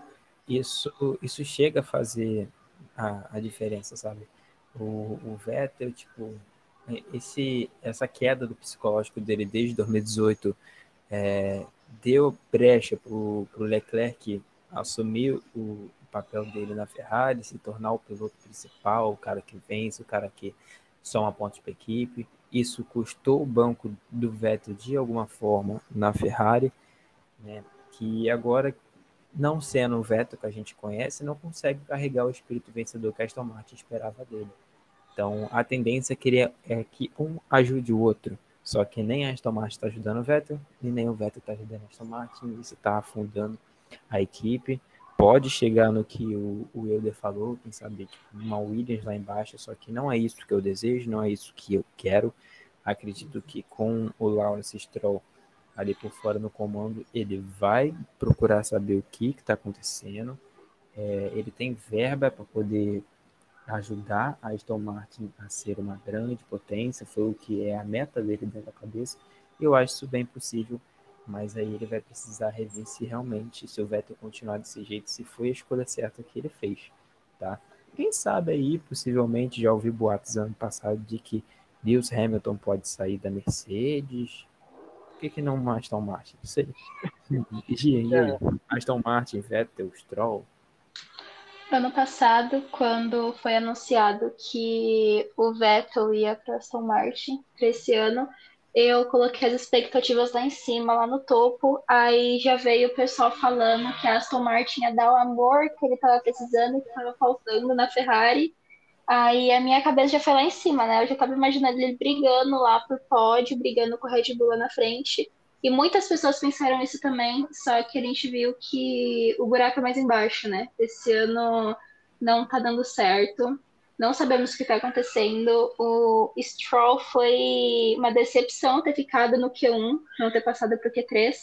isso, isso chega a fazer a, a diferença, sabe? o, o Vettel, tipo, esse, essa queda do psicológico dele desde 2018 é, deu brecha para o Leclerc assumir o papel dele na Ferrari, se tornar o piloto principal, o cara que vence, o cara que soma pontos para equipe. Isso custou o banco do Vettel de alguma forma na Ferrari, né, que agora não sendo o Vettel que a gente conhece, não consegue carregar o espírito vencedor que a Aston Martin esperava dele. Então, a tendência queria, é que um ajude o outro. Só que nem a Aston Martin está ajudando o Vettel, e nem o Vettel está ajudando a Aston Martin. Isso está afundando a equipe. Pode chegar no que o, o Euler falou, quem sabe tipo, uma Williams lá embaixo, só que não é isso que eu desejo, não é isso que eu quero. Acredito que com o Lawrence Stroll ali por fora no comando, ele vai procurar saber o que está acontecendo. É, ele tem verba para poder ajudar a Aston Martin a ser uma grande potência, foi o que é a meta dele dentro da cabeça. Eu acho isso bem possível, mas aí ele vai precisar rever se realmente, se o Vettel continuar desse jeito, se foi a escolha certa que ele fez, tá? Quem sabe aí, possivelmente, já ouvi boatos ano passado de que Lewis Hamilton pode sair da Mercedes. Por que, que não uma Aston Martin? Não sei. <laughs> E aí, é. Aston Martin, Vettel, Stroll, ano passado, quando foi anunciado que o Vettel ia para Aston Martin para esse ano, eu coloquei as expectativas lá em cima, lá no topo. Aí já veio o pessoal falando que a Aston Martin ia dar o amor que ele estava precisando, que estava faltando na Ferrari. Aí a minha cabeça já foi lá em cima, né? Eu já estava imaginando ele brigando lá por pódio, brigando com o Red Bull lá na frente. E muitas pessoas pensaram isso também, só que a gente viu que o buraco é mais embaixo, né? Esse ano não tá dando certo. Não sabemos o que está acontecendo. O Stroll foi uma decepção ter ficado no Q1, não ter passado para o Q3,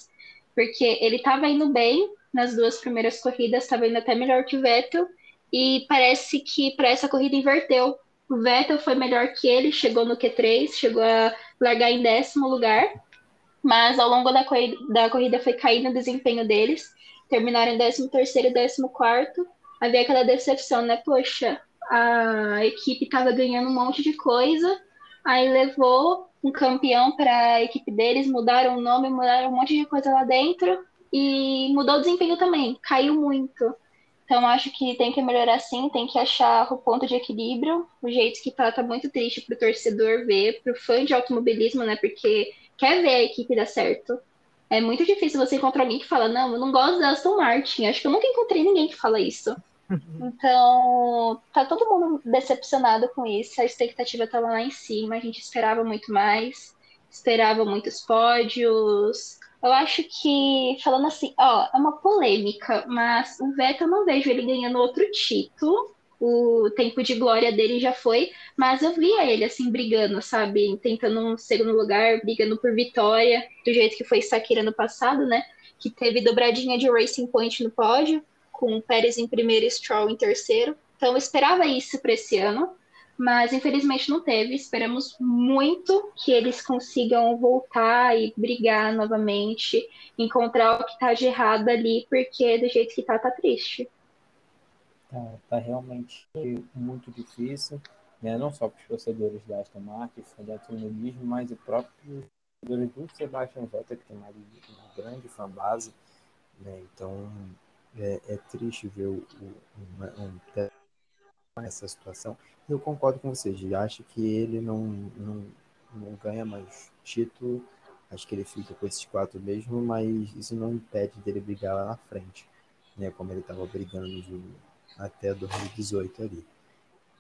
porque ele estava indo bem nas duas primeiras corridas, estava indo até melhor que o Vettel, e parece que para essa corrida inverteu. O Vettel foi melhor que ele, chegou no Q3, chegou a largar em décimo lugar, mas ao longo da corrida, da corrida foi caindo o desempenho deles, terminaram em 13 terceiro e 14 quarto. Havia aquela decepção, né? Poxa, a equipe estava ganhando um monte de coisa, aí levou um campeão para a equipe deles, mudaram o nome, mudaram um monte de coisa lá dentro e mudou o desempenho também, caiu muito. Então acho que tem que melhorar sim, tem que achar o ponto de equilíbrio, o jeito que tá, tá muito triste pro torcedor ver, pro fã de automobilismo, né? Porque quer ver a equipe dar certo. É muito difícil você encontrar alguém que fala, não, eu não gosto da Aston Martin. Acho que eu nunca encontrei ninguém que fala isso. Então, tá todo mundo decepcionado com isso. A expectativa estava lá em cima, a gente esperava muito mais, esperava muitos pódios. Eu acho que, falando assim, ó, é uma polêmica, mas o Vettel não vejo ele ganhando outro título. O tempo de glória dele já foi, mas eu via ele assim brigando, sabe? Tentando um segundo lugar, brigando por vitória, do jeito que foi Sakira no passado, né? Que teve dobradinha de Racing Point no pódio com o Pérez em primeiro e Stroll em terceiro. Então eu esperava isso para esse ano, mas infelizmente não teve. Esperamos muito que eles consigam voltar e brigar novamente, encontrar o que está de errado ali, porque do jeito que tá, tá triste. Tá, tá realmente muito difícil, né? não só para os torcedores da Aston Martin, fã automobilismo, mas o próprio torcedores do Sebastian Vettel, que tem uma grande fanbase, né? Então, é, é triste ver o, o, um, essa situação. Eu concordo com vocês, acho que ele não, não, não ganha mais título, acho que ele fica com esses quatro mesmo, mas isso não impede dele brigar lá na frente, né, como ele estava brigando de, até 2018 ali.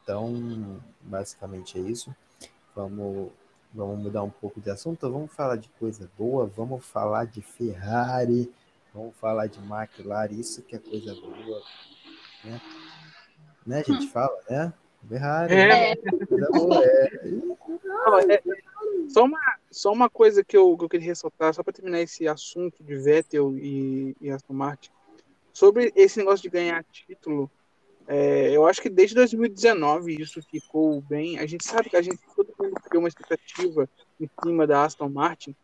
Então, basicamente é isso. Vamos, vamos mudar um pouco de assunto, vamos falar de coisa boa, vamos falar de Ferrari, Vamos falar de McLaren, isso que é coisa boa. Né, né a gente? Hum. Fala, né? Ferrari. É. Né? é. Só uma, só uma coisa que eu, que eu queria ressaltar, só para terminar esse assunto de Vettel e, e Aston Martin, sobre esse negócio de ganhar título, é, eu acho que desde 2019 isso ficou bem. A gente sabe que a gente todo mundo criou uma expectativa em cima da Aston Martin,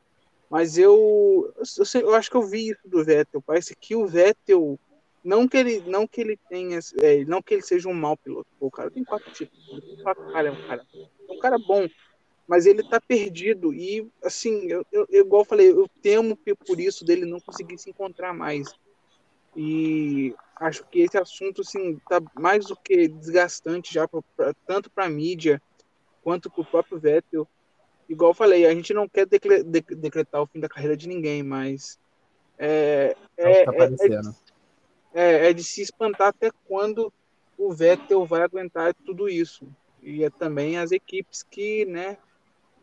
mas eu, eu, eu, acho que eu vi isso do Vettel. Parece que o Vettel, não que ele, não que ele tenha, é, não que ele seja um mau piloto. o cara tem quatro títulos. Quatro, cara, é um cara, é um cara bom, mas ele tá perdido. E assim, eu, eu, igual eu falei, eu temo por isso dele não conseguir se encontrar mais. E acho que esse assunto assim tá mais do que desgastante já pra, pra, tanto para a mídia quanto para o próprio Vettel igual eu falei, a gente não quer decretar o fim da carreira de ninguém, mas é, é, tá é, é, é, de se espantar até quando o Vettel vai aguentar tudo isso. E é também as equipes que né,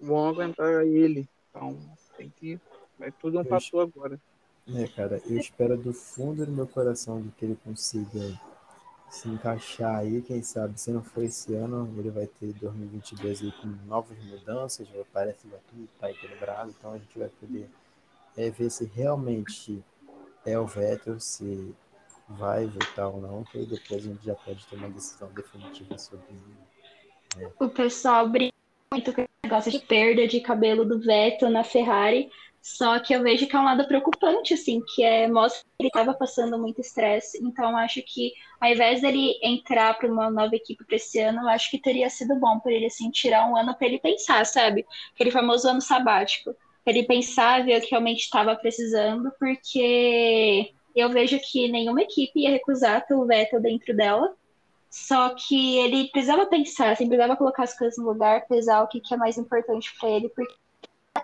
vão aguentar ele. Então, tem que. É tudo um fator agora. É, cara, eu espero do fundo do meu coração de que ele consiga se encaixar aí, quem sabe, se não for esse ano, ele vai ter 2022 aí com novas mudanças, parece que vai tudo estar equilibrado, então a gente vai poder é, ver se realmente é o Vettel, se vai voltar ou não, que depois a gente já pode ter uma decisão definitiva sobre ele. Né? O pessoal brinca muito com esse negócio de perda de cabelo do Vettel na Ferrari, só que eu vejo que é um lado preocupante, assim, que é mostra que ele estava passando muito estresse. Então, acho que ao invés dele entrar para uma nova equipe para esse ano, eu acho que teria sido bom para ele, assim, tirar um ano para ele pensar, sabe? Aquele famoso ano sabático. Ele pensar, ver o que realmente estava precisando, porque eu vejo que nenhuma equipe ia recusar o Vettel dentro dela. Só que ele precisava pensar, assim, precisava colocar as coisas no lugar, pesar o que, que é mais importante para ele, porque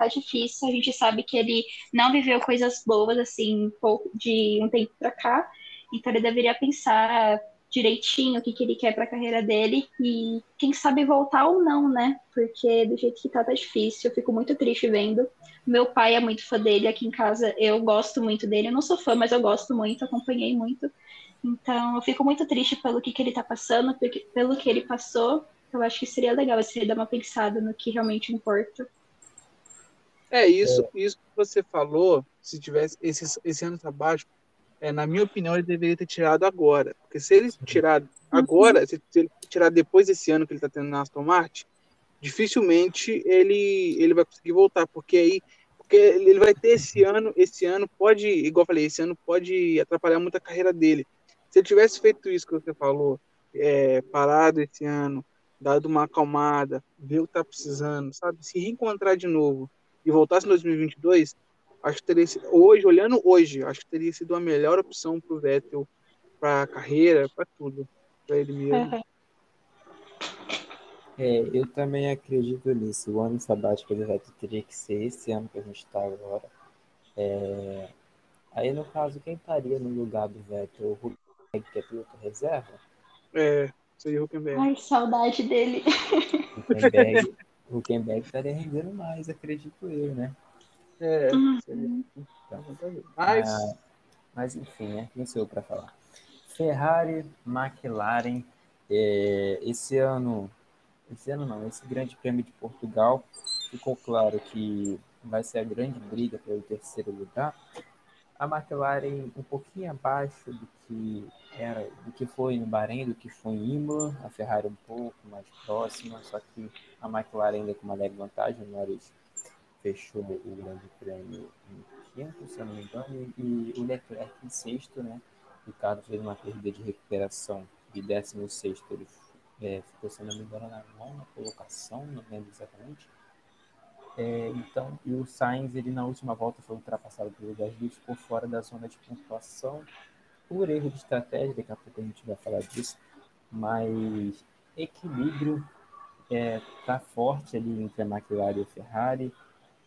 tá difícil. A gente sabe que ele não viveu coisas boas, assim, de um tempo para cá. Então ele deveria pensar direitinho o que, que ele quer para a carreira dele e quem sabe voltar ou não, né? Porque do jeito que tá, tá difícil. Eu fico muito triste vendo. Meu pai é muito fã dele aqui em casa. Eu gosto muito dele. Eu não sou fã, mas eu gosto muito, acompanhei muito. Então eu fico muito triste pelo que, que ele tá passando, pelo que ele passou. Eu acho que seria legal se ele dar uma pensada no que realmente importa. É, isso, é. isso que você falou, se tivesse esse, esse ano sabático, é, na minha opinião, ele deveria ter tirado agora. Porque se ele tirar agora, se, se ele tirar depois desse ano que ele está tendo na Aston Martin, dificilmente ele, ele vai conseguir voltar, porque aí porque ele vai ter esse ano, esse ano pode, igual eu falei, esse ano pode atrapalhar muito a carreira dele. Se ele tivesse feito isso que você falou, é, parado esse ano, dado uma acalmada, ver o que tá precisando, sabe? Se reencontrar de novo e voltasse em 2022, acho que teria sido, hoje, olhando hoje, acho que teria sido a melhor opção pro Vettel, pra carreira, para tudo, para ele mesmo. Uhum. É, eu também acredito nisso. O ano sabático do Vettel teria que ser esse ano que a gente está agora. É... Aí, no caso, quem estaria no lugar do Vettel? O Huckenberg, que é piloto reserva? É, seria o Huckenberg. Ai, saudade dele. Huckenberg, <laughs> Huckenberg estaria rendendo mais, acredito eu, né? É, Uhum. seria. Então, Mas, ah, mas enfim, né? Quem sou eu para falar? Ferrari, McLaren, é, esse ano, esse ano não, esse Grande Prêmio de Portugal ficou claro que vai ser a grande briga pelo terceiro lugar. A McLaren um pouquinho abaixo do que era, do que foi no Bahrein, do que foi em Imola, a Ferrari um pouco mais próxima, só que a McLaren ainda com uma leve vantagem, o Norris fechou o Grande Prêmio em quinto, se eu não me engano, e o Leclerc em sexto, né? O Ricardo fez uma corrida de recuperação de 16 ele é, ficou, se não me engano, na nona colocação, não lembro exatamente. É, então, e o Sainz, ele na última volta foi ultrapassado pelo Gasly, ficou fora da zona de pontuação por erro de estratégia, daqui a pouco a gente vai falar disso, mas equilíbrio é, tá forte ali entre a McLaren e a Ferrari,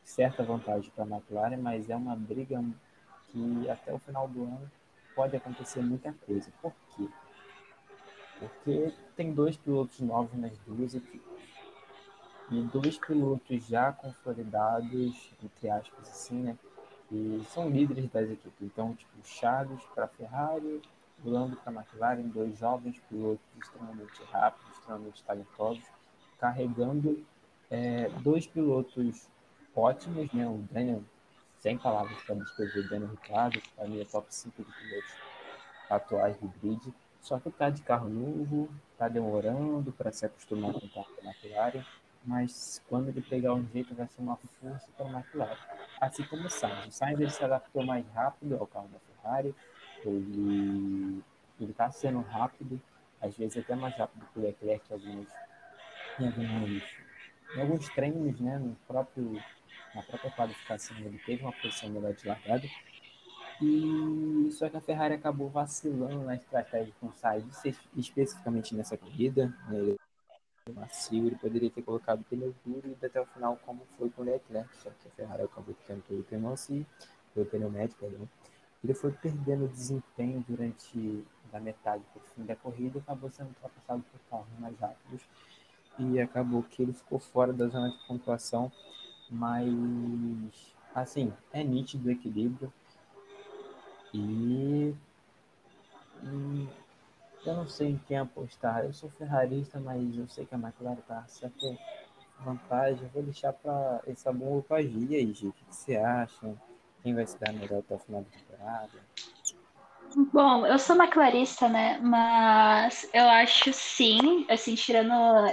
certa vantagem para a McLaren, mas é uma briga que até o final do ano pode acontecer muita coisa. Por quê? Porque tem dois pilotos novos nas duas equipes. E dois pilotos já consolidados, entre aspas, assim, né? Que são líderes das equipes. Então, tipo, Charles para a Ferrari, Lando para a McLaren, dois jovens pilotos extremamente rápidos, extremamente talentosos, carregando é, dois pilotos ótimos, né? O Daniel, sem palavras para descrever o Daniel Ricciardo, que para mim é top 5 de pilotos atuais do grid. Só que tá de carro novo, tá demorando para se acostumar com o carro da McLaren, mas quando ele pegar um jeito vai ser uma força para a McLaren. Assim como o Sainz. O Sainz ele se adaptou mais rápido ao carro da Ferrari, ele está sendo rápido, às vezes até mais rápido que o Leclerc em alguns, em alguns, em alguns treinos, né, no próprio, na própria qualificação ele teve uma posição melhor de largada, e só que a Ferrari acabou vacilando na estratégia com o Sainz, especificamente nessa corrida. Né? Macio, ele poderia ter colocado pneu duro e até o final, como foi com o Leclerc, só que a Ferrari acabou ficando o pneu macio, o pneu médio, perdão. Ele foi perdendo desempenho durante da metade para o fim da corrida e acabou sendo ultrapassado por carros mais rápidos. E acabou que ele ficou fora da zona de pontuação, mas assim, é nítido o equilíbrio e, e, eu não sei em quem apostar. Eu sou ferrarista, mas eu sei que a McLaren está certa vantagem. Eu vou deixar para essa bomba para Gia aí, Gia. O que você acha? Quem vai se dar melhor até o final da temporada? Bom, eu sou McLarista, né? Mas eu acho sim, assim, tirando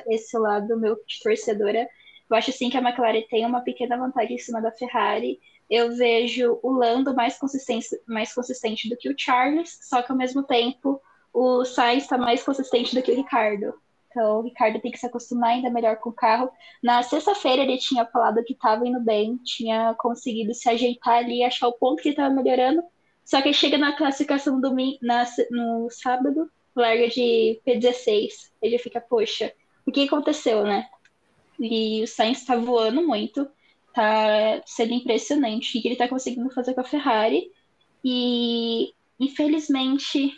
esse lado meu de torcedora, eu acho sim que a McLaren tem uma pequena vantagem em cima da Ferrari eu vejo o Lando mais consistente, mais consistente do que o Charles, só que ao mesmo tempo o Sainz está mais consistente do que o Ricardo. Então o Ricardo tem que se acostumar ainda melhor com o carro. Na sexta-feira ele tinha falado que estava indo bem, tinha conseguido se ajeitar ali, achar o ponto que estava melhorando. Só que chega na classificação do, na, no sábado, larga de P16. Ele fica, poxa, o que aconteceu, né? E o Sainz está voando muito tá sendo impressionante o que ele tá conseguindo fazer com a Ferrari. E infelizmente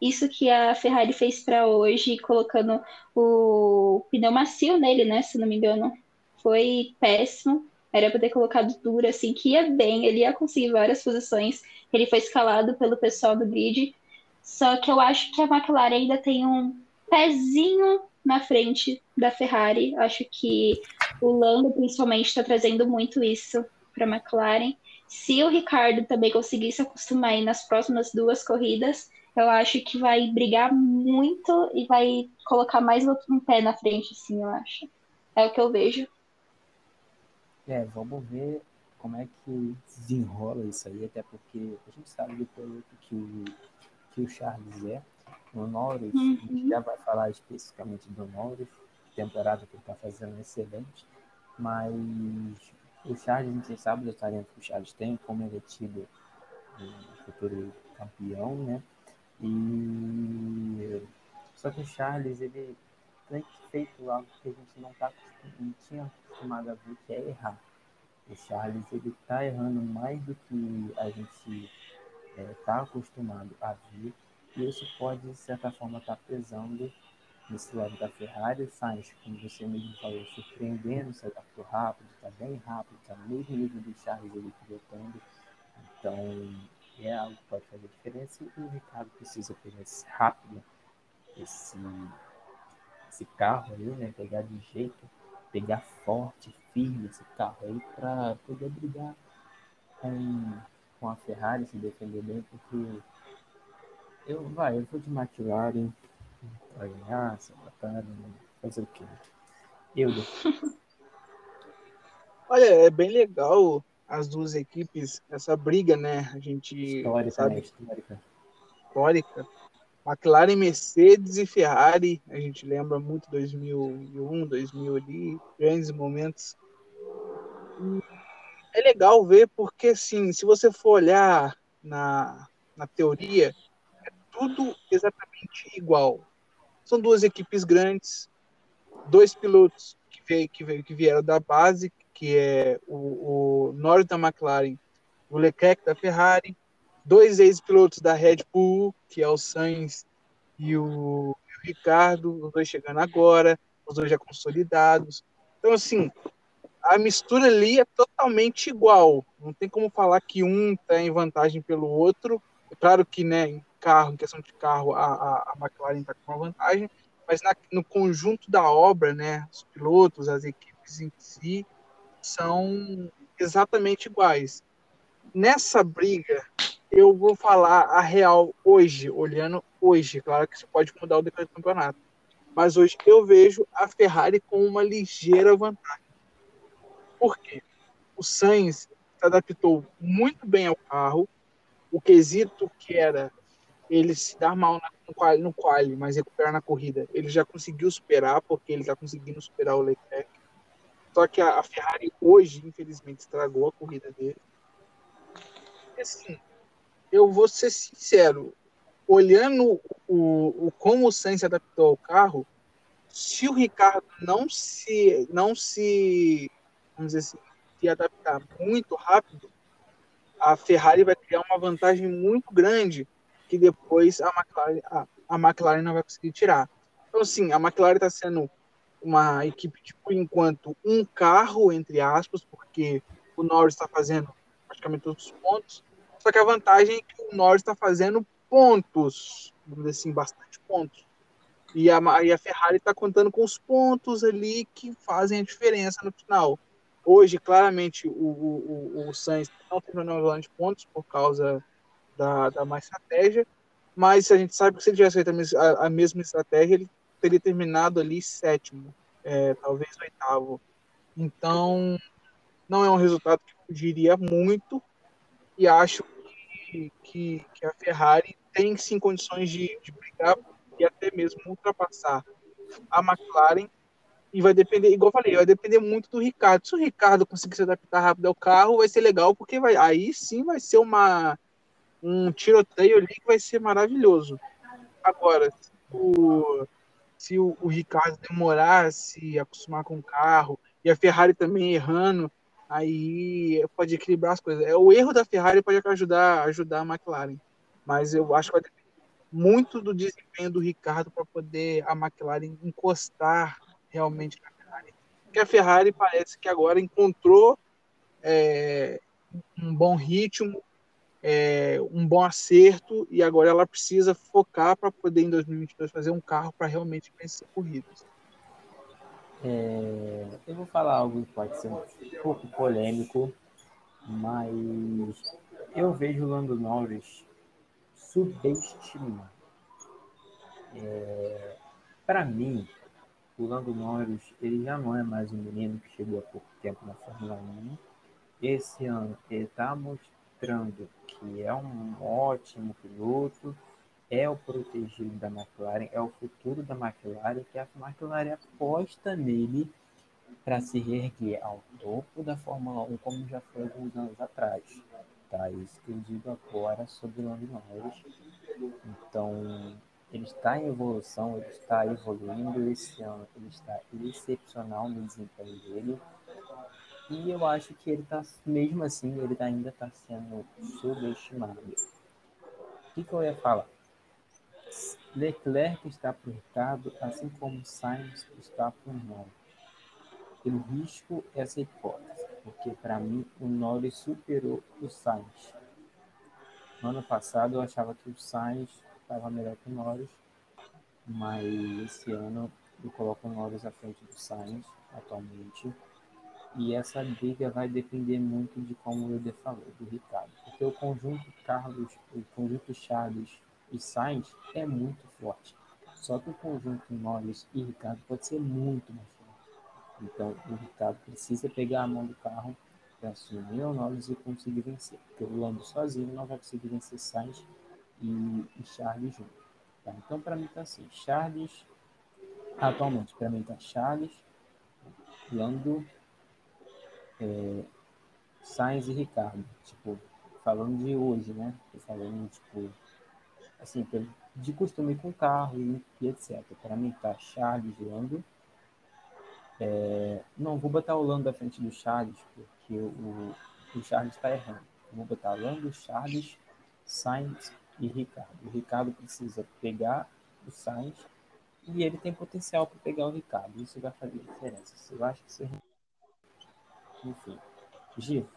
isso que a Ferrari fez para hoje, colocando o pneu macio nele, né, se não me engano, foi péssimo. Era para ter colocado duro, assim, que ia bem, ele ia conseguir várias posições. Ele foi escalado pelo pessoal do grid. Só que eu acho que a McLaren ainda tem um pezinho na frente da Ferrari. Acho que o Lando, principalmente, está trazendo muito isso para a McLaren. Se o Ricardo também conseguir se acostumar aí nas próximas duas corridas, eu acho que vai brigar muito e vai colocar mais um pé na frente, sim, eu acho. É o que eu vejo. É, vamos ver como é que desenrola isso aí, até porque a gente sabe do piloto que o, que o Charles é. O Norris, uhum. a gente já vai falar especificamente do Norris, temporada que ele está fazendo é excelente, mas o Charles, a gente sabe do talento que o Charles tem, como ele é tido o futuro campeão, né? E só que o Charles, ele feito algo que a gente não, tá, não tinha acostumado a ver, que é errar. O Charles, ele tá errando mais do que a gente está é, acostumado a ver, e isso pode, de certa forma, estar tá pesando nesse lado da Ferrari. Sainz, como você mesmo falou, surpreendendo, se adaptou rápido, está bem rápido, está no mesmo nível do Charles ele pilotando. Então, é algo que pode fazer diferença e o Ricardo precisa esse rápido, esse, esse carro aí, né? Pegar de jeito, pegar forte, firme esse carro aí para poder brigar com, com a Ferrari, se defender bem, porque eu, vai, eu vou de McLaren para ganhar, essa batalha, fazer o quê? Eu. <laughs> Olha, é bem legal as duas equipes, essa briga, né? A gente histórica, sabe, né? histórica. histórica. McLaren, Mercedes e Ferrari, a gente lembra muito 2001, 2000 ali, grandes momentos. E é legal ver porque, assim, se você for olhar na, na teoria, é tudo exatamente igual. São duas equipes grandes, dois pilotos que, veio, que, veio, que vieram da base, que é o, o Norris da McLaren, o Leclerc da Ferrari, dois ex-pilotos da Red Bull, que é o Sainz e o, Ricardo, os dois chegando agora, os dois já consolidados. Então, assim, a mistura ali é totalmente igual. Não tem como falar que um está em vantagem pelo outro. É claro que, né, em carro, em questão de carro, a, a, a McLaren está com uma vantagem, mas na, no conjunto da obra, né, os pilotos, as equipes em si, são exatamente iguais. Nessa briga, eu vou falar a real hoje, olhando hoje. Claro que isso pode mudar o decorrer do campeonato. Mas hoje eu vejo a Ferrari com uma ligeira vantagem. Por quê? O Sainz se adaptou muito bem ao carro. O quesito que era ele se dar mal no quali, no quali, mas recuperar na corrida, ele já conseguiu superar, porque ele está conseguindo superar o Leclerc. Só que a, Ferrari hoje, infelizmente, estragou a corrida dele. E assim, eu vou ser sincero, olhando o, o como o Sainz se adaptou ao carro, se o Ricardo não se não se vamos dizer assim, se adaptar muito rápido, a Ferrari vai criar uma vantagem muito grande que depois a McLaren, a, a McLaren não vai conseguir tirar. Então, sim, a McLaren está sendo uma equipe por enquanto, um carro, entre aspas, porque o Norris está fazendo praticamente todos os pontos. Só que a vantagem é que o Norris está fazendo pontos, vamos dizer assim, bastante pontos. E a, e a Ferrari está contando com os pontos ali que fazem a diferença no final. Hoje, claramente, o, o, o Sainz não tem uma de pontos por causa da, da má estratégia, mas a gente sabe que se ele tivesse feito a, a mesma estratégia, ele teria terminado ali sétimo, é, talvez oitavo. Então, não é um resultado que eu diria muito, e acho que, que, que, a Ferrari tem sim condições de, de brigar e até mesmo ultrapassar a McLaren. E vai depender, igual eu falei, vai depender muito do Ricardo. Se o Ricardo conseguir se adaptar rápido ao carro, vai ser legal, porque vai, aí sim vai ser uma, um tiroteio ali que vai ser maravilhoso. Agora, se o, se o, o Ricardo demorar a se acostumar com o carro e a Ferrari também errando, aí pode equilibrar as coisas. É, o erro da Ferrari pode ajudar, ajudar a McLaren, mas eu acho que vai muito do desempenho do Ricardo para poder a McLaren encostar realmente na Ferrari. Porque a Ferrari parece que agora encontrou é, um bom ritmo, é, um bom acerto e agora ela precisa focar para poder em 2022 fazer um carro para realmente vencer corridas. É, eu vou falar algo que pode ser um pouco polêmico, mas eu vejo o Lando Norris subestimado. É, para mim, o Lando Norris ele já não é mais um menino que chegou há pouco tempo na Fórmula 1. Esse ano ele está mostrando que é um ótimo piloto é o protegido da McLaren, é o futuro da McLaren, que a McLaren aposta nele para se reerguer ao topo da Fórmula 1, como já foi alguns anos atrás. Tá? Isso que eu digo agora sobre o Lando Norris. Então, ele está em evolução, ele está evoluindo esse ano, ele está excepcional no desempenho dele. E eu acho que ele está, mesmo assim, ele ainda está sendo subestimado. O que, que eu ia falar? Leclerc está por Ricardo, assim como Sainz está por Norris. Eu risco essa hipótese, porque para mim o Norris superou o Sainz. No ano passado eu achava que o Sainz estava melhor que o Norris, mas esse ano eu coloco o Norris à frente do Sainz atualmente. E essa briga vai depender muito de como o Euler falou, do Ricardo. Porque o conjunto Carlos, o conjunto Charles e Sainz é muito forte. Só que o conjunto Norris e Ricardo pode ser muito mais forte. Então o Ricardo precisa pegar a mão do carro para assumir o Norris e conseguir vencer. Porque o Lando sozinho não vai conseguir vencer Sainz e, e Charles junto. Tá? Então para mim tá assim, Charles atualmente para mim tá Charles, Lando, é, Sainz e Ricardo. Tipo, falando de hoje, né? Tô falando, tipo, assim, de costume com carro e, etc. Para mim tá Charles, Lando. É, não, vou botar o Lando à frente do Charles, porque o, o Charles está errando. Vou botar Lando, Charles, Sainz e Ricardo. O Ricardo precisa pegar o Sainz e ele tem potencial para pegar o Ricardo. Isso vai fazer diferença. Eu acho que isso é... Enfim. Gil.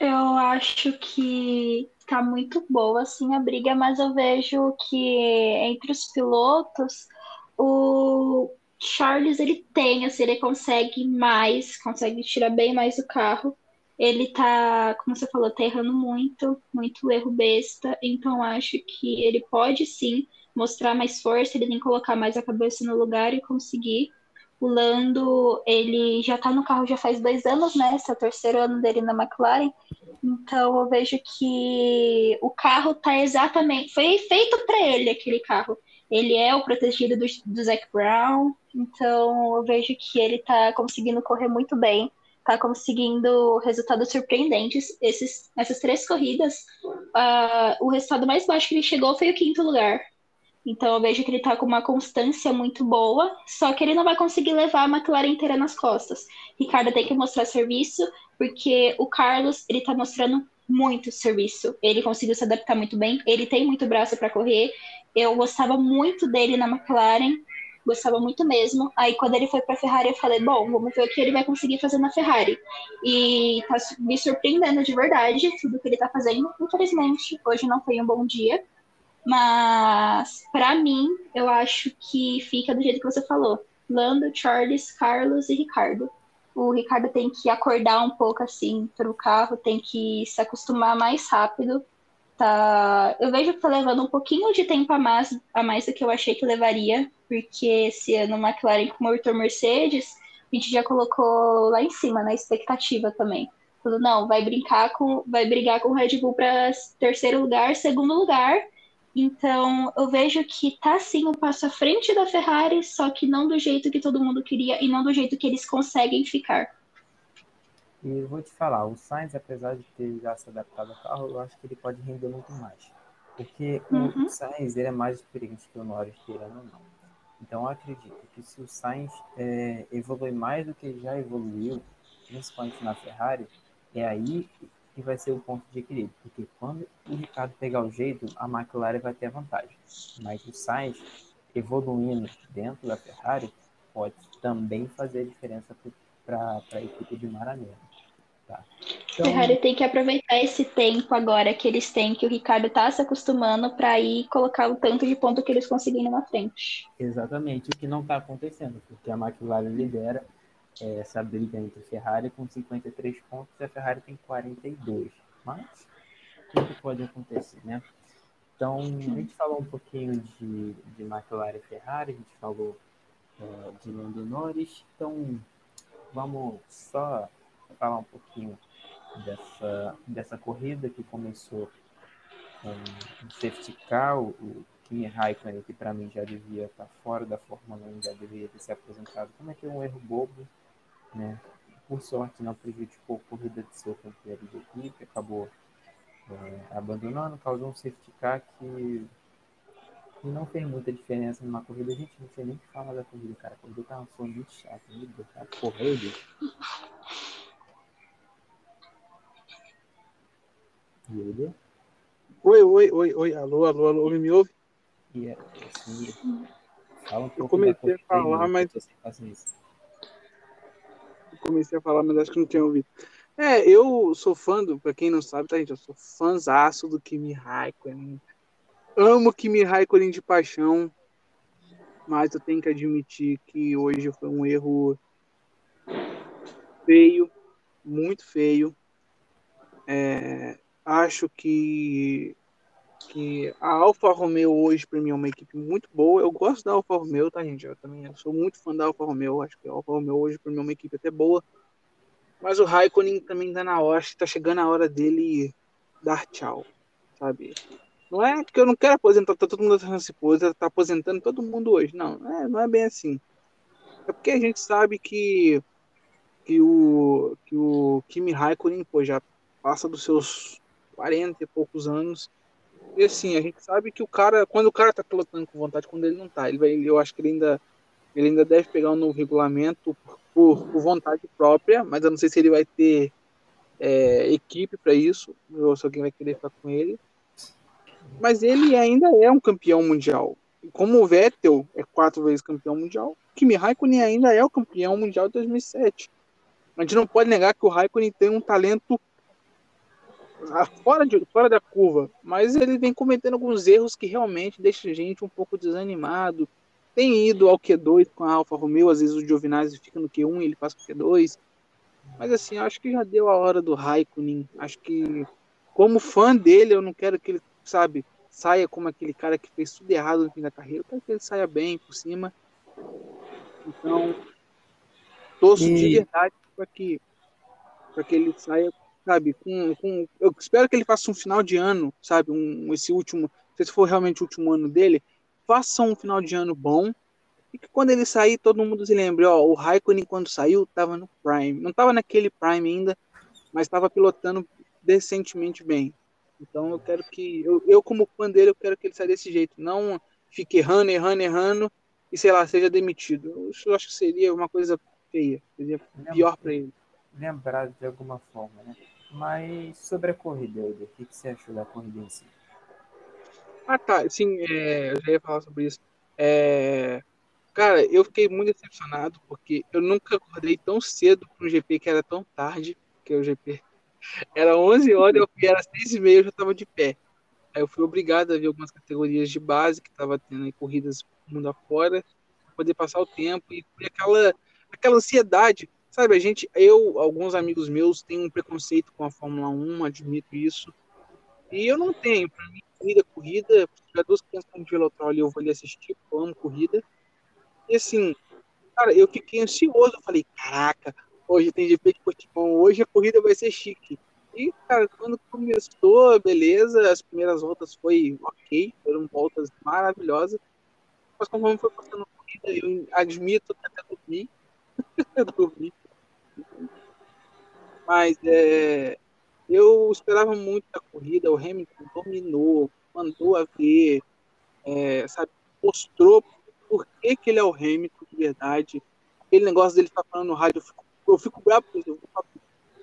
Eu acho que tá muito boa assim a briga, mas eu vejo que entre os pilotos o Charles ele tem, assim, ele consegue mais, consegue tirar bem mais o carro. Ele tá, como você falou, tá errando muito, muito erro besta, então acho que ele pode sim mostrar mais força, ele tem que colocar mais a cabeça no lugar e conseguir o Lando, ele já está no carro já faz dois anos, né? Esse é o terceiro ano dele na McLaren. Então eu vejo que o carro tá exatamente. Foi feito para ele aquele carro. Ele é o protegido do, do Zac Brown. Então eu vejo que ele tá conseguindo correr muito bem. Tá conseguindo resultados surpreendentes. Esses, essas três corridas, uh, o resultado mais baixo que ele chegou foi o quinto lugar. Então eu vejo que ele está com uma constância muito boa, só que ele não vai conseguir levar a McLaren inteira nas costas. Ricardo tem que mostrar serviço, porque o Carlos ele está mostrando muito serviço. Ele conseguiu se adaptar muito bem, ele tem muito braço para correr. Eu gostava muito dele na McLaren, gostava muito mesmo. Aí quando ele foi para a Ferrari, eu falei, bom, vamos ver o que ele vai conseguir fazer na Ferrari. E tá me surpreendendo de verdade tudo que ele está fazendo. Infelizmente, hoje não foi um bom dia mas, para mim, eu acho que fica do jeito que você falou. Lando, Charles, Carlos e Ricardo. O Ricardo tem que acordar um pouco assim para o carro, tem que se acostumar mais rápido. Tá... Eu vejo que tá levando um pouquinho de tempo a mais, a mais do que eu achei que levaria, porque esse ano o McLaren com motor Mercedes, a gente já colocou lá em cima na expectativa também. Falou, não, vai brincar com, vai brigar com o Red Bull para terceiro lugar, segundo lugar, então, eu vejo que tá sim um passo à frente da Ferrari, só que não do jeito que todo mundo queria e não do jeito que eles conseguem ficar. E eu vou te falar, o Sainz, apesar de ter já se adaptado ao carro, eu acho que ele pode render muito mais. Porque uhum. o Sainz ele é mais experiente que o Norris, querendo ou não. Então, eu acredito que se o Sainz é, evoluir mais do que ele já evoluiu, principalmente na Ferrari, é aí que vai ser o ponto de equilíbrio, porque quando o Ricardo pegar o jeito, a McLaren vai ter a vantagem. Mas o Sainz, evoluindo dentro da Ferrari, pode também fazer a diferença para a equipe de Maranello. Tá? Então, Ferrari tem que aproveitar esse tempo agora que eles têm, que o Ricardo está se acostumando para ir colocar o tanto de ponto que eles conseguirem na frente. Exatamente, o que não está acontecendo, porque a McLaren lidera essa briga entre Ferrari com 53 pontos e a Ferrari tem 42. Mas tudo pode acontecer, né? Então, a gente falou um pouquinho de, de McLaren e Ferrari, a gente falou é, de Lando Norris. Então, vamos só falar um pouquinho dessa, dessa corrida que começou um, um safety car, o, Kimi Raikkonen, que para mim já devia estar tá fora da Fórmula 1, já deveria ter se aposentado, cometeu um erro bobo, né? Por sorte, não prejudicou a corrida de seu companheiro de equipe, acabou é, abandonando, causou um safety car que, que, não fez muita diferença numa corrida. A gente não sei nem o que falar da corrida, cara. A corrida tava falando muito chato, meu Deus, tá correndo. Yuri? Oi, oi, oi, oi, alô, alô, alô, me ouve? E é, assim, fala um pouco Eu comecei a falar, mas. Eu comecei a falar, mas acho que não tinha ouvido. É, eu sou fã do, pra quem não sabe, tá, gente? Eu sou fãzaço do Kimi Raikkonen. Amo Kimi Raikkonen de paixão, mas eu tenho que admitir que hoje foi um erro feio, muito feio. É, acho que, que a Alfa Romeo hoje, para mim, é uma equipe muito boa. Eu gosto da Alfa Romeo, tá, gente? Eu também sou muito fã da Alfa Romeo. Acho que a Alfa Romeo hoje, para mim, é uma equipe até boa. Mas o Raikkonen também tá na hora, tá chegando a hora dele dar tchau, sabe? Não é que eu não quero aposentar, tá todo mundo se aposenta, tá aposentando todo mundo hoje. Não, não é, não é bem assim. É porque a gente sabe que, que, o, que o Kimi Raikkonen pô, já passa dos seus 40 e poucos anos. E assim, a gente sabe que o cara, quando o cara tá pilotando com vontade, quando ele não tá, ele vai, eu acho que ele ainda, ele ainda deve pegar um novo regulamento por, por vontade própria, mas eu não sei se ele vai ter é, equipe para isso, ou se alguém vai querer ficar com ele. Mas ele ainda é um campeão mundial. Como o Vettel é quatro vezes campeão mundial, Kimi Raikkonen ainda é o campeão mundial de 2007. A gente não pode negar que o Raikkonen tem um talento fora, de, fora da curva, mas ele vem cometendo alguns erros que realmente deixam a gente um pouco desanimado, tem ido ao Q2 com a Alfa Romeo, às vezes o Giovinazzi fica no Q1 e ele passa pro Q2. Mas assim, acho que já deu a hora do Raikkonen. Acho que, como fã dele, eu não quero que ele, sabe, saia como aquele cara que fez tudo errado no fim da carreira. Eu quero que ele saia bem por cima. Então, torço e... de verdade para que, pra que ele saia, sabe, com, com. Eu espero que ele faça um final de ano, sabe, um, esse último. Se for realmente o último ano dele, faça um final de ano bom e que quando ele sair todo mundo se lembre, ó, o Raikkonen quando saiu estava no Prime, não estava naquele Prime ainda, mas estava pilotando decentemente bem. Então eu quero que eu, eu como fã dele eu quero que ele saia desse jeito, não fique errando, errando, errando e sei lá seja demitido. Eu, eu acho que seria uma coisa feia, seria pior para ele. Lembrado de alguma forma, né? Mas sobre a corrida, o que, você achou da corrida em si? Ah, tá. Sim, é, eu já ia falar sobre isso. É, cara, eu fiquei muito decepcionado porque eu nunca acordei tão cedo para um GP que era tão tarde, que o GP <laughs> era 11 horas, eu fui, era 6 e meia, eu já estava de pé. Aí eu fui obrigado a ver algumas categorias de base que estava tendo aí corridas mundo afora, para poder passar o tempo e aquela, aquela ansiedade. Sabe, a gente, eu, alguns amigos meus têm um preconceito com a Fórmula 1, admito isso. E eu não tenho. Para mim, corrida, corrida. Se tiver duas crianças com Velotrol eu vou ali assistir, eu amo corrida. E assim, cara, eu fiquei ansioso. Eu falei, caraca, hoje tem GP de Portimão, hoje a corrida vai ser chique. E, cara, quando começou, beleza, as primeiras voltas foi ok, foram voltas maravilhosas. Mas conforme foi passando a corrida, eu admito até <laughs> dormi. dormi. Mas é, eu esperava muito da corrida, o Hamilton dominou, mandou a ver, é, sabe, mostrou por que, que ele é o Hamilton de verdade. Aquele negócio dele ficar falando no rádio, eu fico, eu fico bravo com.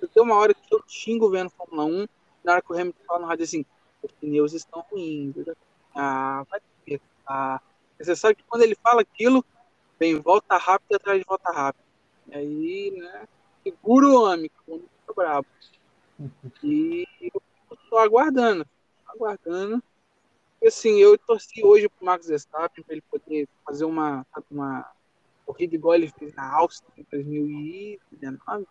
Eu tenho uma hora que eu xingo vendo Fórmula 1, na hora que o Hamilton fala no rádio assim, os pneus estão ruins. Ah, vai ter. Ah. Você sabe que quando ele fala aquilo, vem volta rápida atrás de volta rápida. E aí, né, segura o homem, que o homem fica bravo. E eu estou aguardando, aguardando. E, assim, eu torci hoje para o Max Verstappen para ele poder fazer uma, uma corrida igual ele fez na Áustria em 2019.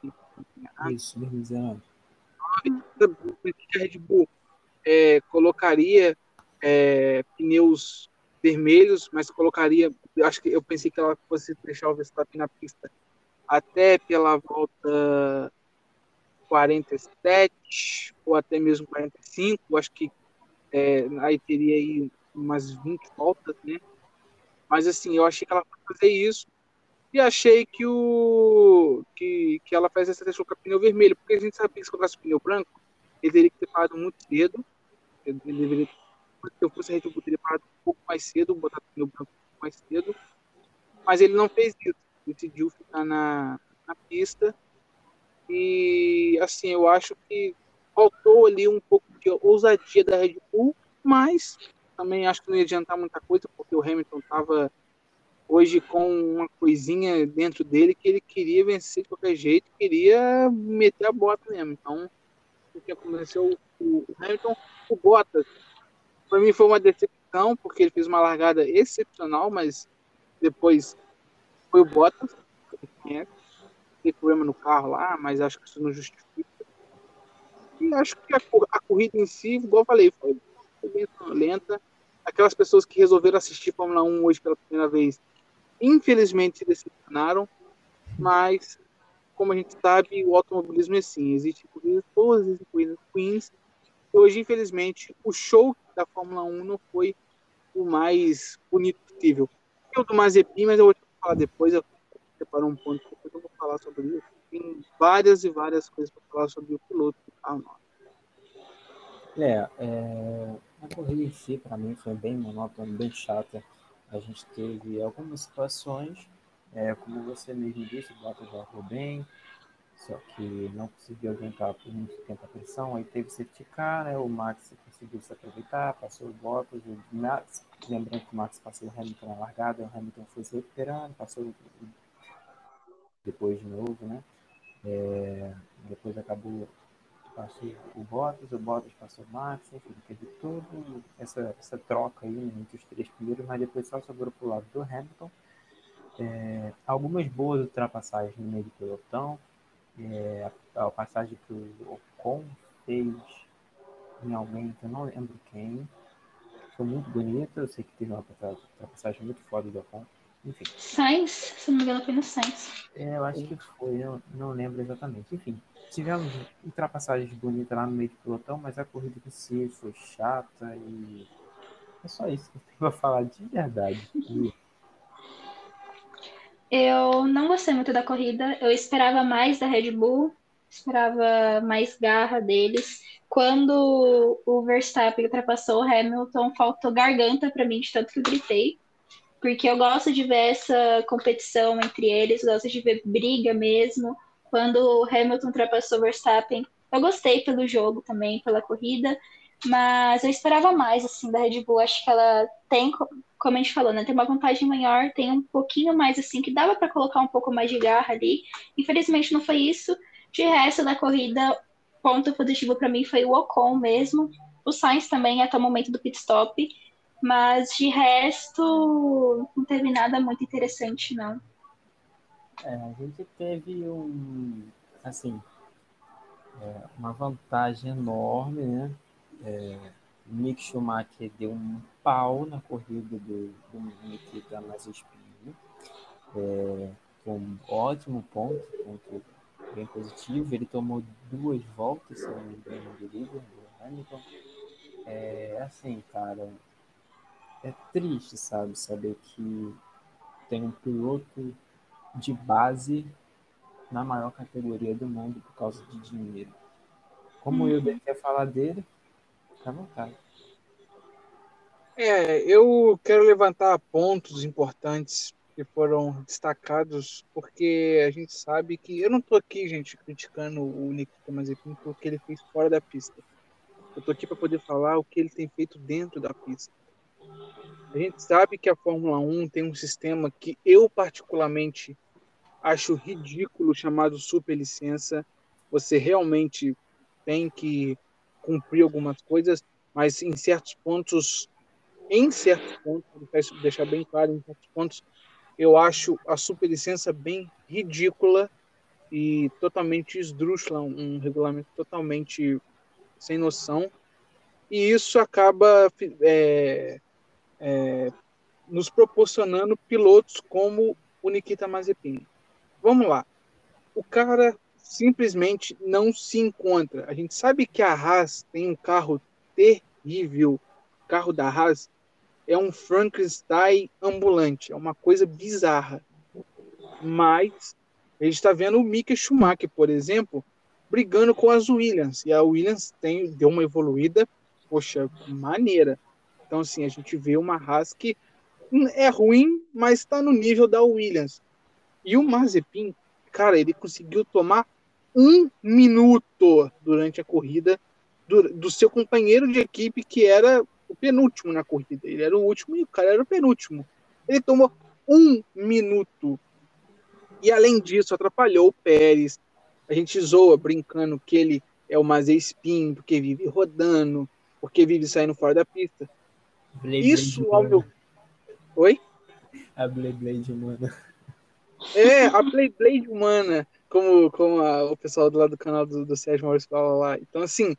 Isso, 2019. A Red Bull é, colocaria é, pneus vermelhos, mas colocaria, acho que eu pensei que ela fosse deixar o Verstappen na pista até pela volta 47 ou até mesmo 45. Acho que É, aí teria aí umas 20 voltas, né? Mas assim, eu achei que ela foi fazer isso e achei que o que, que ela faz essa questão com o pneu vermelho, porque a gente sabe que se colocasse o pneu branco, ele teria que ter parado muito cedo. Ele deveria, se eu fosse a Bull, teria parado um pouco mais cedo, botar o pneu branco um pouco mais cedo. Mas ele não fez isso. Decidiu ficar na, na pista. E assim, eu acho que faltou ali um pouco de ousadia da Red Bull, mas também acho que não ia adiantar muita coisa, porque o Hamilton estava hoje com uma coisinha dentro dele que ele queria vencer de qualquer jeito, queria meter a bota mesmo. Então, o que aconteceu o Hamilton, o Bottas, para mim foi uma decepção, porque ele fez uma largada excepcional, mas depois foi o Bottas, teve problema no carro lá, mas acho que isso não justifica. E acho que a, a corrida em si, igual eu falei, foi, bem lenta. Aquelas pessoas que resolveram assistir Fórmula 1 hoje pela primeira vez infelizmente se decepcionaram, mas como a gente sabe, o automobilismo é assim, existem corridas boas, existem corridas ruins, e hoje, infelizmente, o show da Fórmula 1 não foi o mais bonito possível. Eu do Mazepin, mas eu vou te falar depois, eu um ponto, depois eu vou falar sobre isso. Tem várias e várias coisas para falar sobre o piloto do carro É, é, a corrida em si, para mim, foi bem monótona, bem chata a gente teve algumas situações, é, como você mesmo disse, o Bottas largou bem, só que não conseguiu aguentar por muito tempo a pressão, aí teve safety car, né, o Max conseguiu se aproveitar, passou o Bottas, o Max, lembrando que o Max passou o Hamilton na largada, o Hamilton foi se recuperando, passou depois de novo, né, é, depois acabou passou o Bottas, o Bottas passou o Max, enfim, teve toda essa, essa troca aí entre os três primeiros, mas depois só sobrou para o lado do Hamilton. É, algumas boas ultrapassagens no meio do pelotão. É, a, a, passagem que o Ocon fez em alguém que eu não lembro quem. Foi muito bonita, eu sei que teve uma ultrapassagem muito foda do Ocon. Enfim. Sainz, se não me engano, foi no Sainz. É, eu acho que foi, eu não lembro exatamente. Enfim, tivemos ultrapassagens bonitas lá no meio do pelotão, mas a corrida em si foi chata e é só isso que eu tenho pra falar de verdade. Eu não gostei muito da corrida, eu esperava mais da Red Bull, esperava mais garra deles. Quando o Verstappen ultrapassou o Hamilton, faltou garganta para mim de tanto que eu gritei porque eu gosto de ver essa competição entre eles, gosto de ver briga mesmo. Quando o Hamilton ultrapassou o Verstappen, eu gostei pelo jogo também, pela corrida, mas eu esperava mais assim da Red Bull. Acho que ela tem, como a gente falou, né, tem uma vantagem maior, tem um pouquinho mais assim que dava para colocar um pouco mais de garra ali. Infelizmente não foi isso. De resto da corrida, ponto positivo para mim foi o Ocon mesmo. O Sainz também até o momento do pit stop. Mas de resto, não teve nada muito interessante, não. É, a gente teve um, assim, é, uma vantagem enorme, né? É, Mick Schumacher deu um pau na corrida do, do Nikita Mazepin, é, com um ótimo ponto, ponto bem positivo. Ele tomou duas voltas, se não me engano, do líder, do Hamilton. É assim, cara, é triste, sabe? Saber que tem um piloto de base na maior categoria do mundo por causa de dinheiro. Como uhum. eu quer falar dele, fica à vontade. É, eu quero levantar pontos importantes que foram destacados, porque a gente sabe que. Eu não estou aqui, gente, criticando o Nikita Mazepin porque ele fez fora da pista. Eu estou aqui para poder falar o que ele tem feito dentro da pista. A gente sabe que a Fórmula 1 tem um sistema que eu particularmente acho ridículo chamado superlicença. Você realmente tem que cumprir algumas coisas, mas em certos pontos, em certos pontos, deixar bem claro, em certos pontos, eu acho a superlicença bem ridícula e totalmente esdrúxula, um regulamento totalmente sem noção. E isso acaba é, é, nos proporcionando pilotos como o Nikita Mazepin. Vamos lá. O cara simplesmente não se encontra. A gente sabe que a Haas tem um carro terrível, carro da Haas é um Frankenstein ambulante, é uma coisa bizarra. Mas a gente está vendo o Mick Schumacher, por exemplo, brigando com as Williams. E a Williams tem, deu uma evoluída, poxa, maneira. Então, assim, a gente vê uma Haas que é ruim, mas está no nível da Williams. E o Mazepin, cara, ele conseguiu tomar um minuto durante a corrida do, do seu companheiro de equipe, que era o penúltimo na corrida. Ele era o último e o cara era o penúltimo. Ele tomou um minuto. E além disso, atrapalhou o Pérez. A gente zoa brincando que ele é o Mazepin, porque vive rodando, porque vive saindo fora da pista. Blade Isso Blade ao meu. Oi? A Blade Blade humana. É, a Play Blade humana, como, como a, o pessoal do lado do canal do, do Sérgio Maurício fala lá. Então, assim,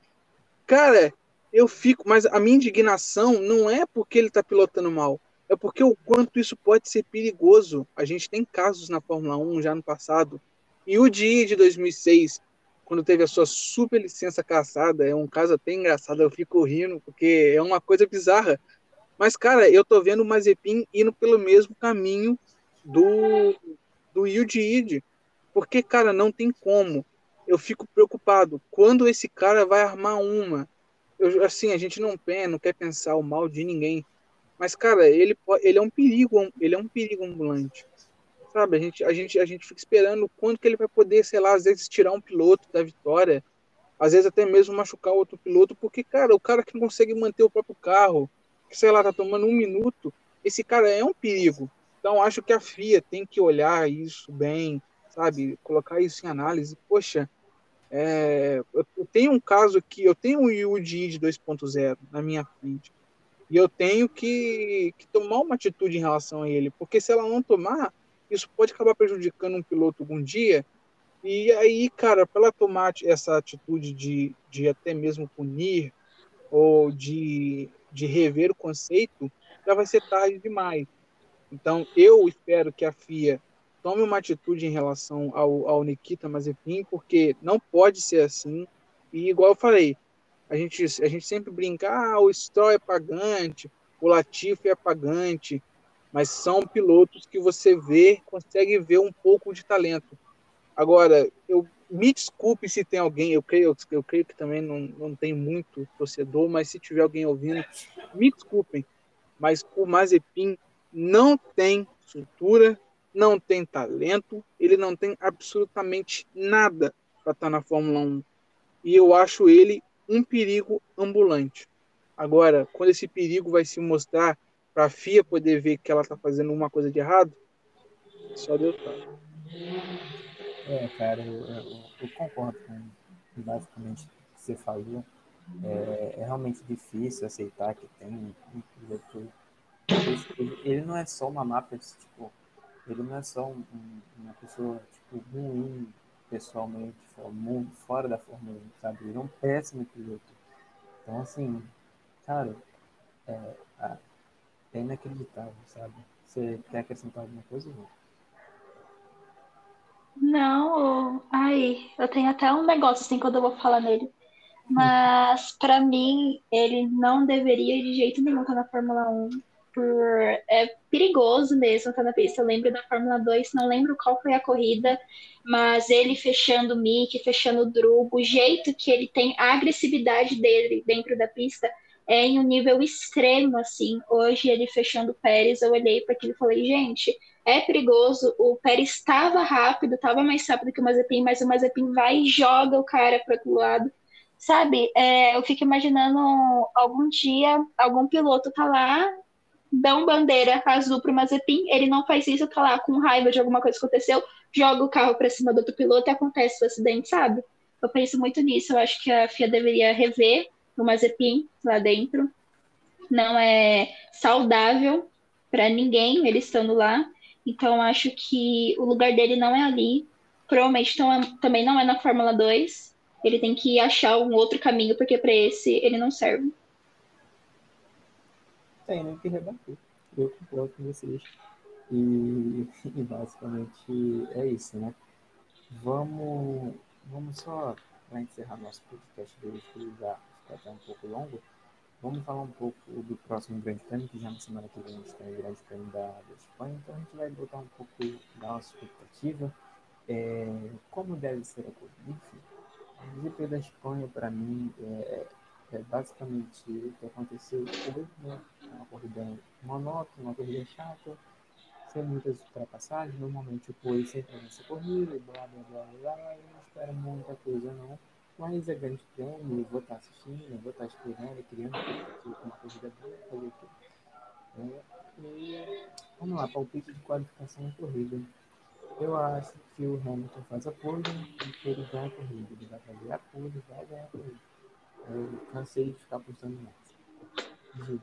cara, eu fico, mas a minha indignação não é porque ele tá pilotando mal, é porque o quanto isso pode ser perigoso. A gente tem casos na Fórmula 1 já no passado, e o dia de 2006, quando teve a sua super licença caçada, é um caso até engraçado, eu fico rindo, porque é uma coisa bizarra. Mas, cara, eu tô vendo o Mazepin indo pelo mesmo caminho do, do Yuji Porque, cara, não tem como. Eu fico preocupado. Quando esse cara vai armar uma? Eu, assim, a gente não, pensa, não quer pensar o mal de ninguém. Mas, cara, ele, ele é um perigo, ele é um perigo ambulante. Sabe? A gente, a, gente, a gente fica esperando quando que ele vai poder, sei lá, às vezes tirar um piloto da vitória. Às vezes até mesmo machucar outro piloto, porque, cara, o cara que não consegue manter o próprio carro, que, sei lá, tá tomando um minuto, esse cara é um perigo. Então, acho que a FIA tem que olhar isso bem, sabe? Colocar isso em análise. Poxa, é, eu tenho um caso que eu tenho um UDI de 2.0 na minha frente e eu tenho que, que, tomar uma atitude em relação a ele, porque se ela não tomar, isso pode acabar prejudicando um piloto algum dia. E aí, cara, para ela tomar essa atitude de, de até mesmo punir ou de, de rever o conceito, já vai ser tarde demais. Então, eu espero que a FIA tome uma atitude em relação ao, ao Nikita Mazepin, porque não pode ser assim. E, igual eu falei, a gente, a gente sempre brinca, ah, o Stroll é pagante, o Latifi é pagante, mas são pilotos que você vê, consegue ver um pouco de talento. Agora, eu me desculpe se tem alguém, eu creio, eu creio que também não, não tem muito torcedor, mas se tiver alguém ouvindo, me desculpem, mas o Mazepin não tem estrutura, não tem talento, ele não tem absolutamente nada para estar tá na Fórmula 1. E eu acho ele um perigo ambulante. Agora, quando esse perigo vai se mostrar para a FIA poder ver que ela está fazendo uma coisa de errado, só Deus sabe. É, cara, eu, eu, eu concordo com basicamente o que você falou. É, é, realmente difícil aceitar que tem um piloto ele não é só uma mapa, tipo, ele não é só um, uma pessoa, tipo, ruim pessoalmente, fora da Fórmula 1, sabe? Ele é um péssimo piloto. Então, assim, cara, é, é inacreditável, sabe? Você quer acrescentar alguma coisa? Não, ai, eu tenho até um negócio assim quando eu vou falar nele. Mas para mim, ele não deveria de jeito nenhum estar na Fórmula 1 por é perigoso mesmo estar na pista. Eu lembro da Fórmula 2, não lembro qual foi a corrida, mas ele fechando o Mick, fechando o Drugo, o jeito que ele tem, a agressividade dele dentro da pista é em um nível extremo, assim. Hoje ele fechando o Pérez, eu olhei para aquilo e falei, gente, é perigoso. O Pérez estava rápido, estava mais rápido que o Mazepin, mas o Mazepin vai e joga o cara para outro lado. Sabe, é, eu fico imaginando algum dia algum piloto tá lá dão bandeira azul pro Mazepin, ele não faz isso, tá lá com raiva de alguma coisa que aconteceu, joga o carro para cima do outro piloto e acontece o acidente, sabe? Eu penso muito nisso, eu acho que a FIA deveria rever o Mazepin lá dentro. Não é saudável para ninguém ele estando lá. Então acho que o lugar dele não é ali. Provavelmente é, também não é na Fórmula 2. Ele tem que achar um outro caminho, porque para esse ele não serve tem nem que rebater. Eu concordo com vocês. E, e basicamente é isso, né? Vamos, vamos só, para encerrar nosso podcast de hoje, que já está até um pouco longo, Vamos falar um pouco do próximo Grande Prêmio, que já na semana que vem a gente tem o Grande Prêmio da, da Espanha, então a gente vai botar um pouco da nossa expectativa, é, como deve ser a corrida. Enfim, o GP da Espanha, para mim, é, é, basicamente o que aconteceu hoje, né? Uma corrida monótona, uma corrida chata, sem muitas ultrapassagens. Normalmente o Poi sempre nessa corrida, blá blá blá blá, eu não espero muita coisa não. Mas é grande prêmio, vou estar assistindo, vou estar esperando, criando uma corrida boa, fazer aqui. É, e vamos lá, palpite de qualificação e corrida. Eu acho que o Hamilton faz a pole e que ele ganha a corrida. Ele vai fazer a pole, vai ganhar a corrida. Eu cansei de ficar postando mais. Ju.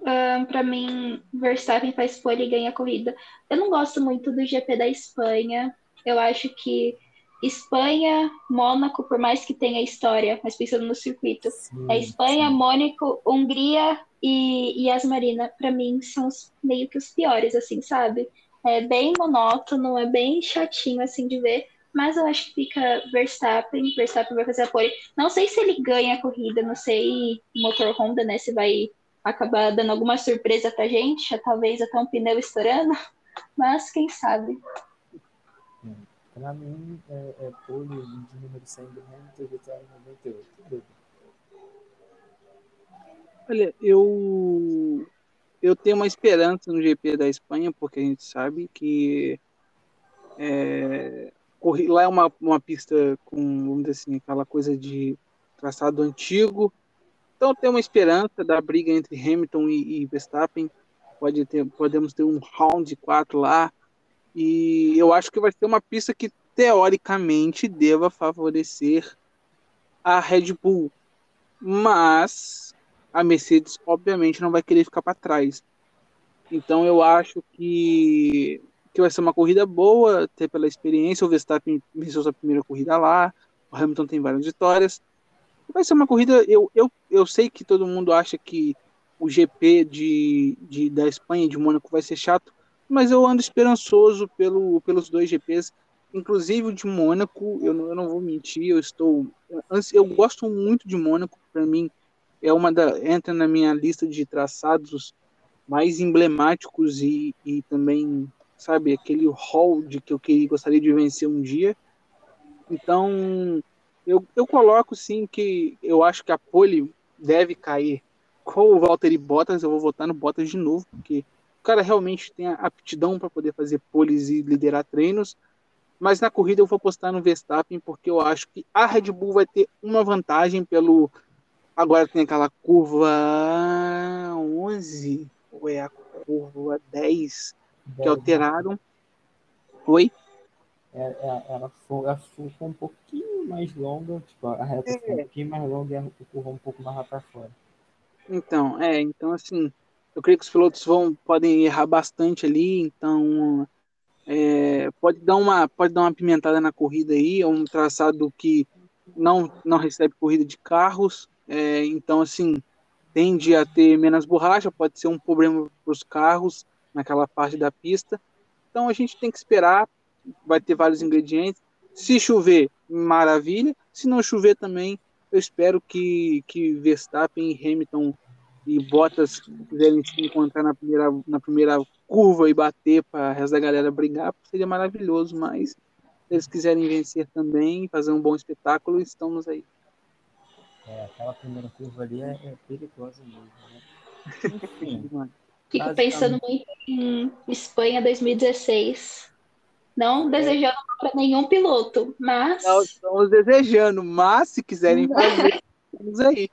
Uh, para mim, Verstappen faz pole e ganha a corrida. Eu não gosto muito do GP da Espanha. Eu acho que Espanha, Mônaco, por mais que tenha história, mas pensando no circuito, sim, é Espanha, sim. Mônaco, Hungria e, e as Marina, para mim, são os, meio que os piores, assim, sabe? É bem monótono, é bem chatinho, assim, de ver, mas eu acho que fica Verstappen, Verstappen vai fazer a pole. Não sei se ele ganha a corrida, não sei motor Honda, né, se vai acabar dando alguma surpresa pra gente, talvez até um pneu estourando, <laughs> mas quem sabe. Para mim, é, é pole de número 100 do Hamilton, vitória 98. Olha, eu eu tenho uma esperança no GP da Espanha, porque a gente sabe que é, lá é uma, uma pista com, vamos dizer assim, aquela coisa de traçado antigo. Então tem uma esperança da briga entre Hamilton e, e Verstappen. Pode ter, podemos ter um round 4 lá. E eu acho que vai ser uma pista que teoricamente deva favorecer a Red Bull. Mas a Mercedes obviamente não vai querer ficar para trás. Então eu acho que, que vai ser uma corrida boa, até pela experiência. O Verstappen venceu sua primeira corrida lá, o Hamilton tem várias vitórias. Vai ser uma corrida. Eu, eu, eu sei que todo mundo acha que o GP de, de, da Espanha de Mônaco vai ser chato, mas eu ando esperançoso pelo, pelos dois GPs, inclusive o de Mônaco. Eu não, eu não vou mentir, eu estou. Eu gosto muito de Mônaco, para mim é uma da entra na minha lista de traçados mais emblemáticos e, e também sabe aquele hall de que eu queria, gostaria de vencer um dia. Então eu, eu coloco sim que eu acho que a pole deve cair com o Valtteri Bottas. Eu vou votar no Bottas de novo porque o cara realmente tem a aptidão para poder fazer poles e liderar treinos. Mas na corrida eu vou apostar no Verstappen porque eu acho que a Red Bull vai ter uma vantagem pelo Agora tem aquela curva 11, ou é a curva 10, que alteraram. Oi? É, é, ela, foi, ela ficou um pouquinho mais longa, tipo, a reta é. ficou um pouquinho mais longa e a curva um pouco mais lá para fora. Então, é, então assim, eu creio que os pilotos vão, podem errar bastante ali, então é, pode, dar uma, pode dar uma pimentada na corrida aí, é um traçado que não, não recebe corrida de carros, é, então, assim, tende a ter menos borracha, pode ser um problema para os carros naquela parte da pista. Então, a gente tem que esperar, vai ter vários ingredientes. Se chover, maravilha. Se não chover também, eu espero que, que Verstappen Hamilton e Bottas quiserem se encontrar na primeira, na primeira curva e bater para o resto da galera brigar, seria maravilhoso, mas se eles quiserem vencer também, fazer um bom espetáculo, estamos aí. É, aquela primeira curva ali é, é perigosa mesmo, né? <laughs> Enfim. Fico pensando muito em Espanha 2016. Não é. desejando para nenhum piloto, mas. Não estamos desejando, mas se quiserem fazer, estamos aí.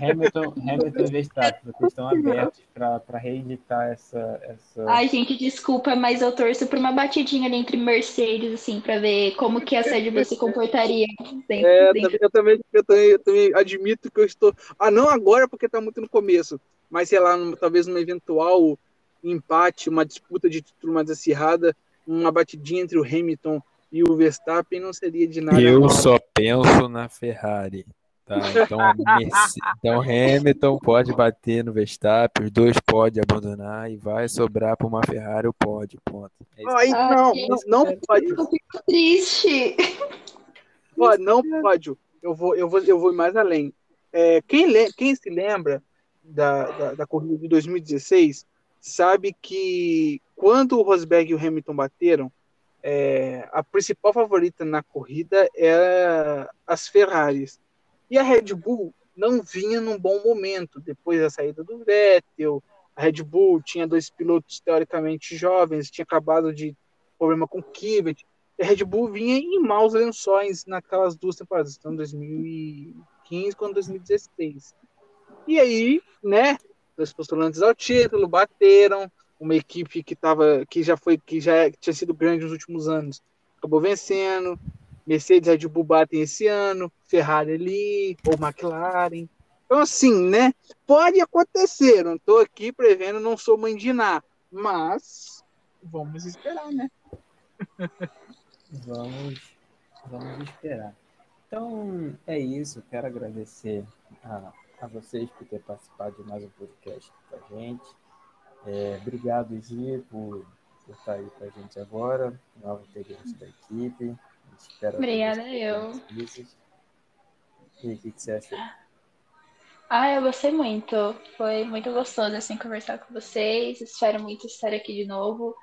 Hamilton, Hamilton e Verstappen, vocês estão abertos para reeditar essa, essa. Ai, gente, desculpa, mas eu torço por uma batidinha ali entre Mercedes, assim, para ver como que a Red Bull se comportaria. Dentro, é, dentro. Eu, também, eu, também, eu também admito que eu estou. Ah, não agora, porque está muito no começo, mas sei lá, talvez num eventual empate, uma disputa de título mais acirrada, uma batidinha entre o Hamilton e o Verstappen não seria de nada. Eu mal. só penso na Ferrari. Tá, então, <laughs> então Hamilton pode bater no Verstappen, os dois podem abandonar e vai sobrar para uma Ferrari o pódio, ponto. É Ai, não, não, não pode. Eu fico triste. Ó, não pode. Eu vou, eu vou, eu vou mais além. É, quem, quem se lembra da, da, da, corrida de 2016 sabe que quando o Rosberg e o Hamilton bateram, é, a principal favorita na corrida era as Ferraris. E a Red Bull não vinha num bom momento depois da saída do Vettel. A Red Bull tinha dois pilotos teoricamente jovens, tinha acabado de problema com o Kivet. A Red Bull vinha em maus lençóis naquelas duas temporadas, então 2015 quanto 2016. E aí, né, dois postulantes ao título bateram, uma equipe que tava, que já foi, que já tinha sido grande nos últimos anos, acabou vencendo. Mercedes Red Bull batem esse ano, Ferrari ali, ou McLaren. Então, assim, né? Pode acontecer, não estou aqui prevendo, não sou mãe de nada, mas vamos esperar, né? <laughs> vamos, vamos esperar. Então, é isso. Quero agradecer a, a vocês por ter participado de mais um podcast com a gente. É, obrigado, Gi, por, por estar aí com a gente agora, novo integrante da equipe. Obrigada, eu. E o que, que você achou? Ah, eu gostei muito. Foi muito gostoso assim conversar com vocês. Espero muito estar aqui de novo.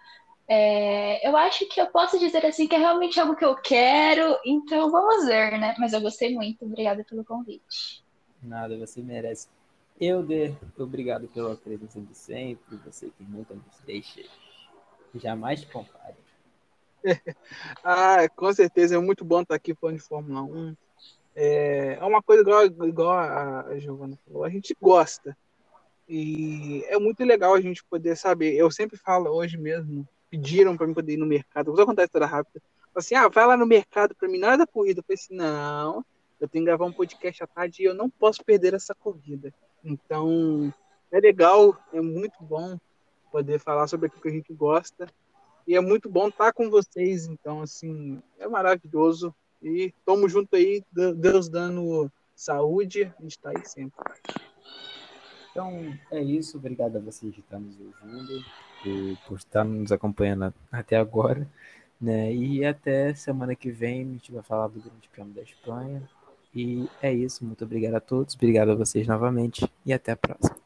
É, eu acho que eu posso dizer assim que é realmente algo que eu quero, então vamos ver, né? Mas eu gostei muito. Obrigada pelo convite. Nada, você merece. Eu de obrigado pela presença de sempre. Você que nunca nos deixa. Jamais compare. <laughs> ah, com certeza é muito bom estar aqui falando de Fórmula 1. É, é uma coisa igual, igual a Giovana falou, a gente gosta. E é muito legal a gente poder saber. Eu sempre falo, hoje mesmo, pediram para mim poder ir no mercado. Vou contar a história rápida. Assim, ah, vai lá no mercado para mim, na hora da corrida. Eu falei assim, não, eu tenho que gravar um podcast à tarde e eu não posso perder essa corrida. Então, é legal, é muito bom poder falar sobre aquilo que a gente gosta e é muito bom estar com vocês, então, assim, é maravilhoso. E tamo junto aí, Deus dando saúde, a gente tá aí sempre. Então, é isso. Obrigado a vocês que estão nos ouvindo, por, por estar nos acompanhando até agora. Né? E até semana que vem a gente vai falar do Grande Prêmio da Espanha. E é isso. Muito obrigado a todos. Obrigado a vocês novamente. E até a próxima.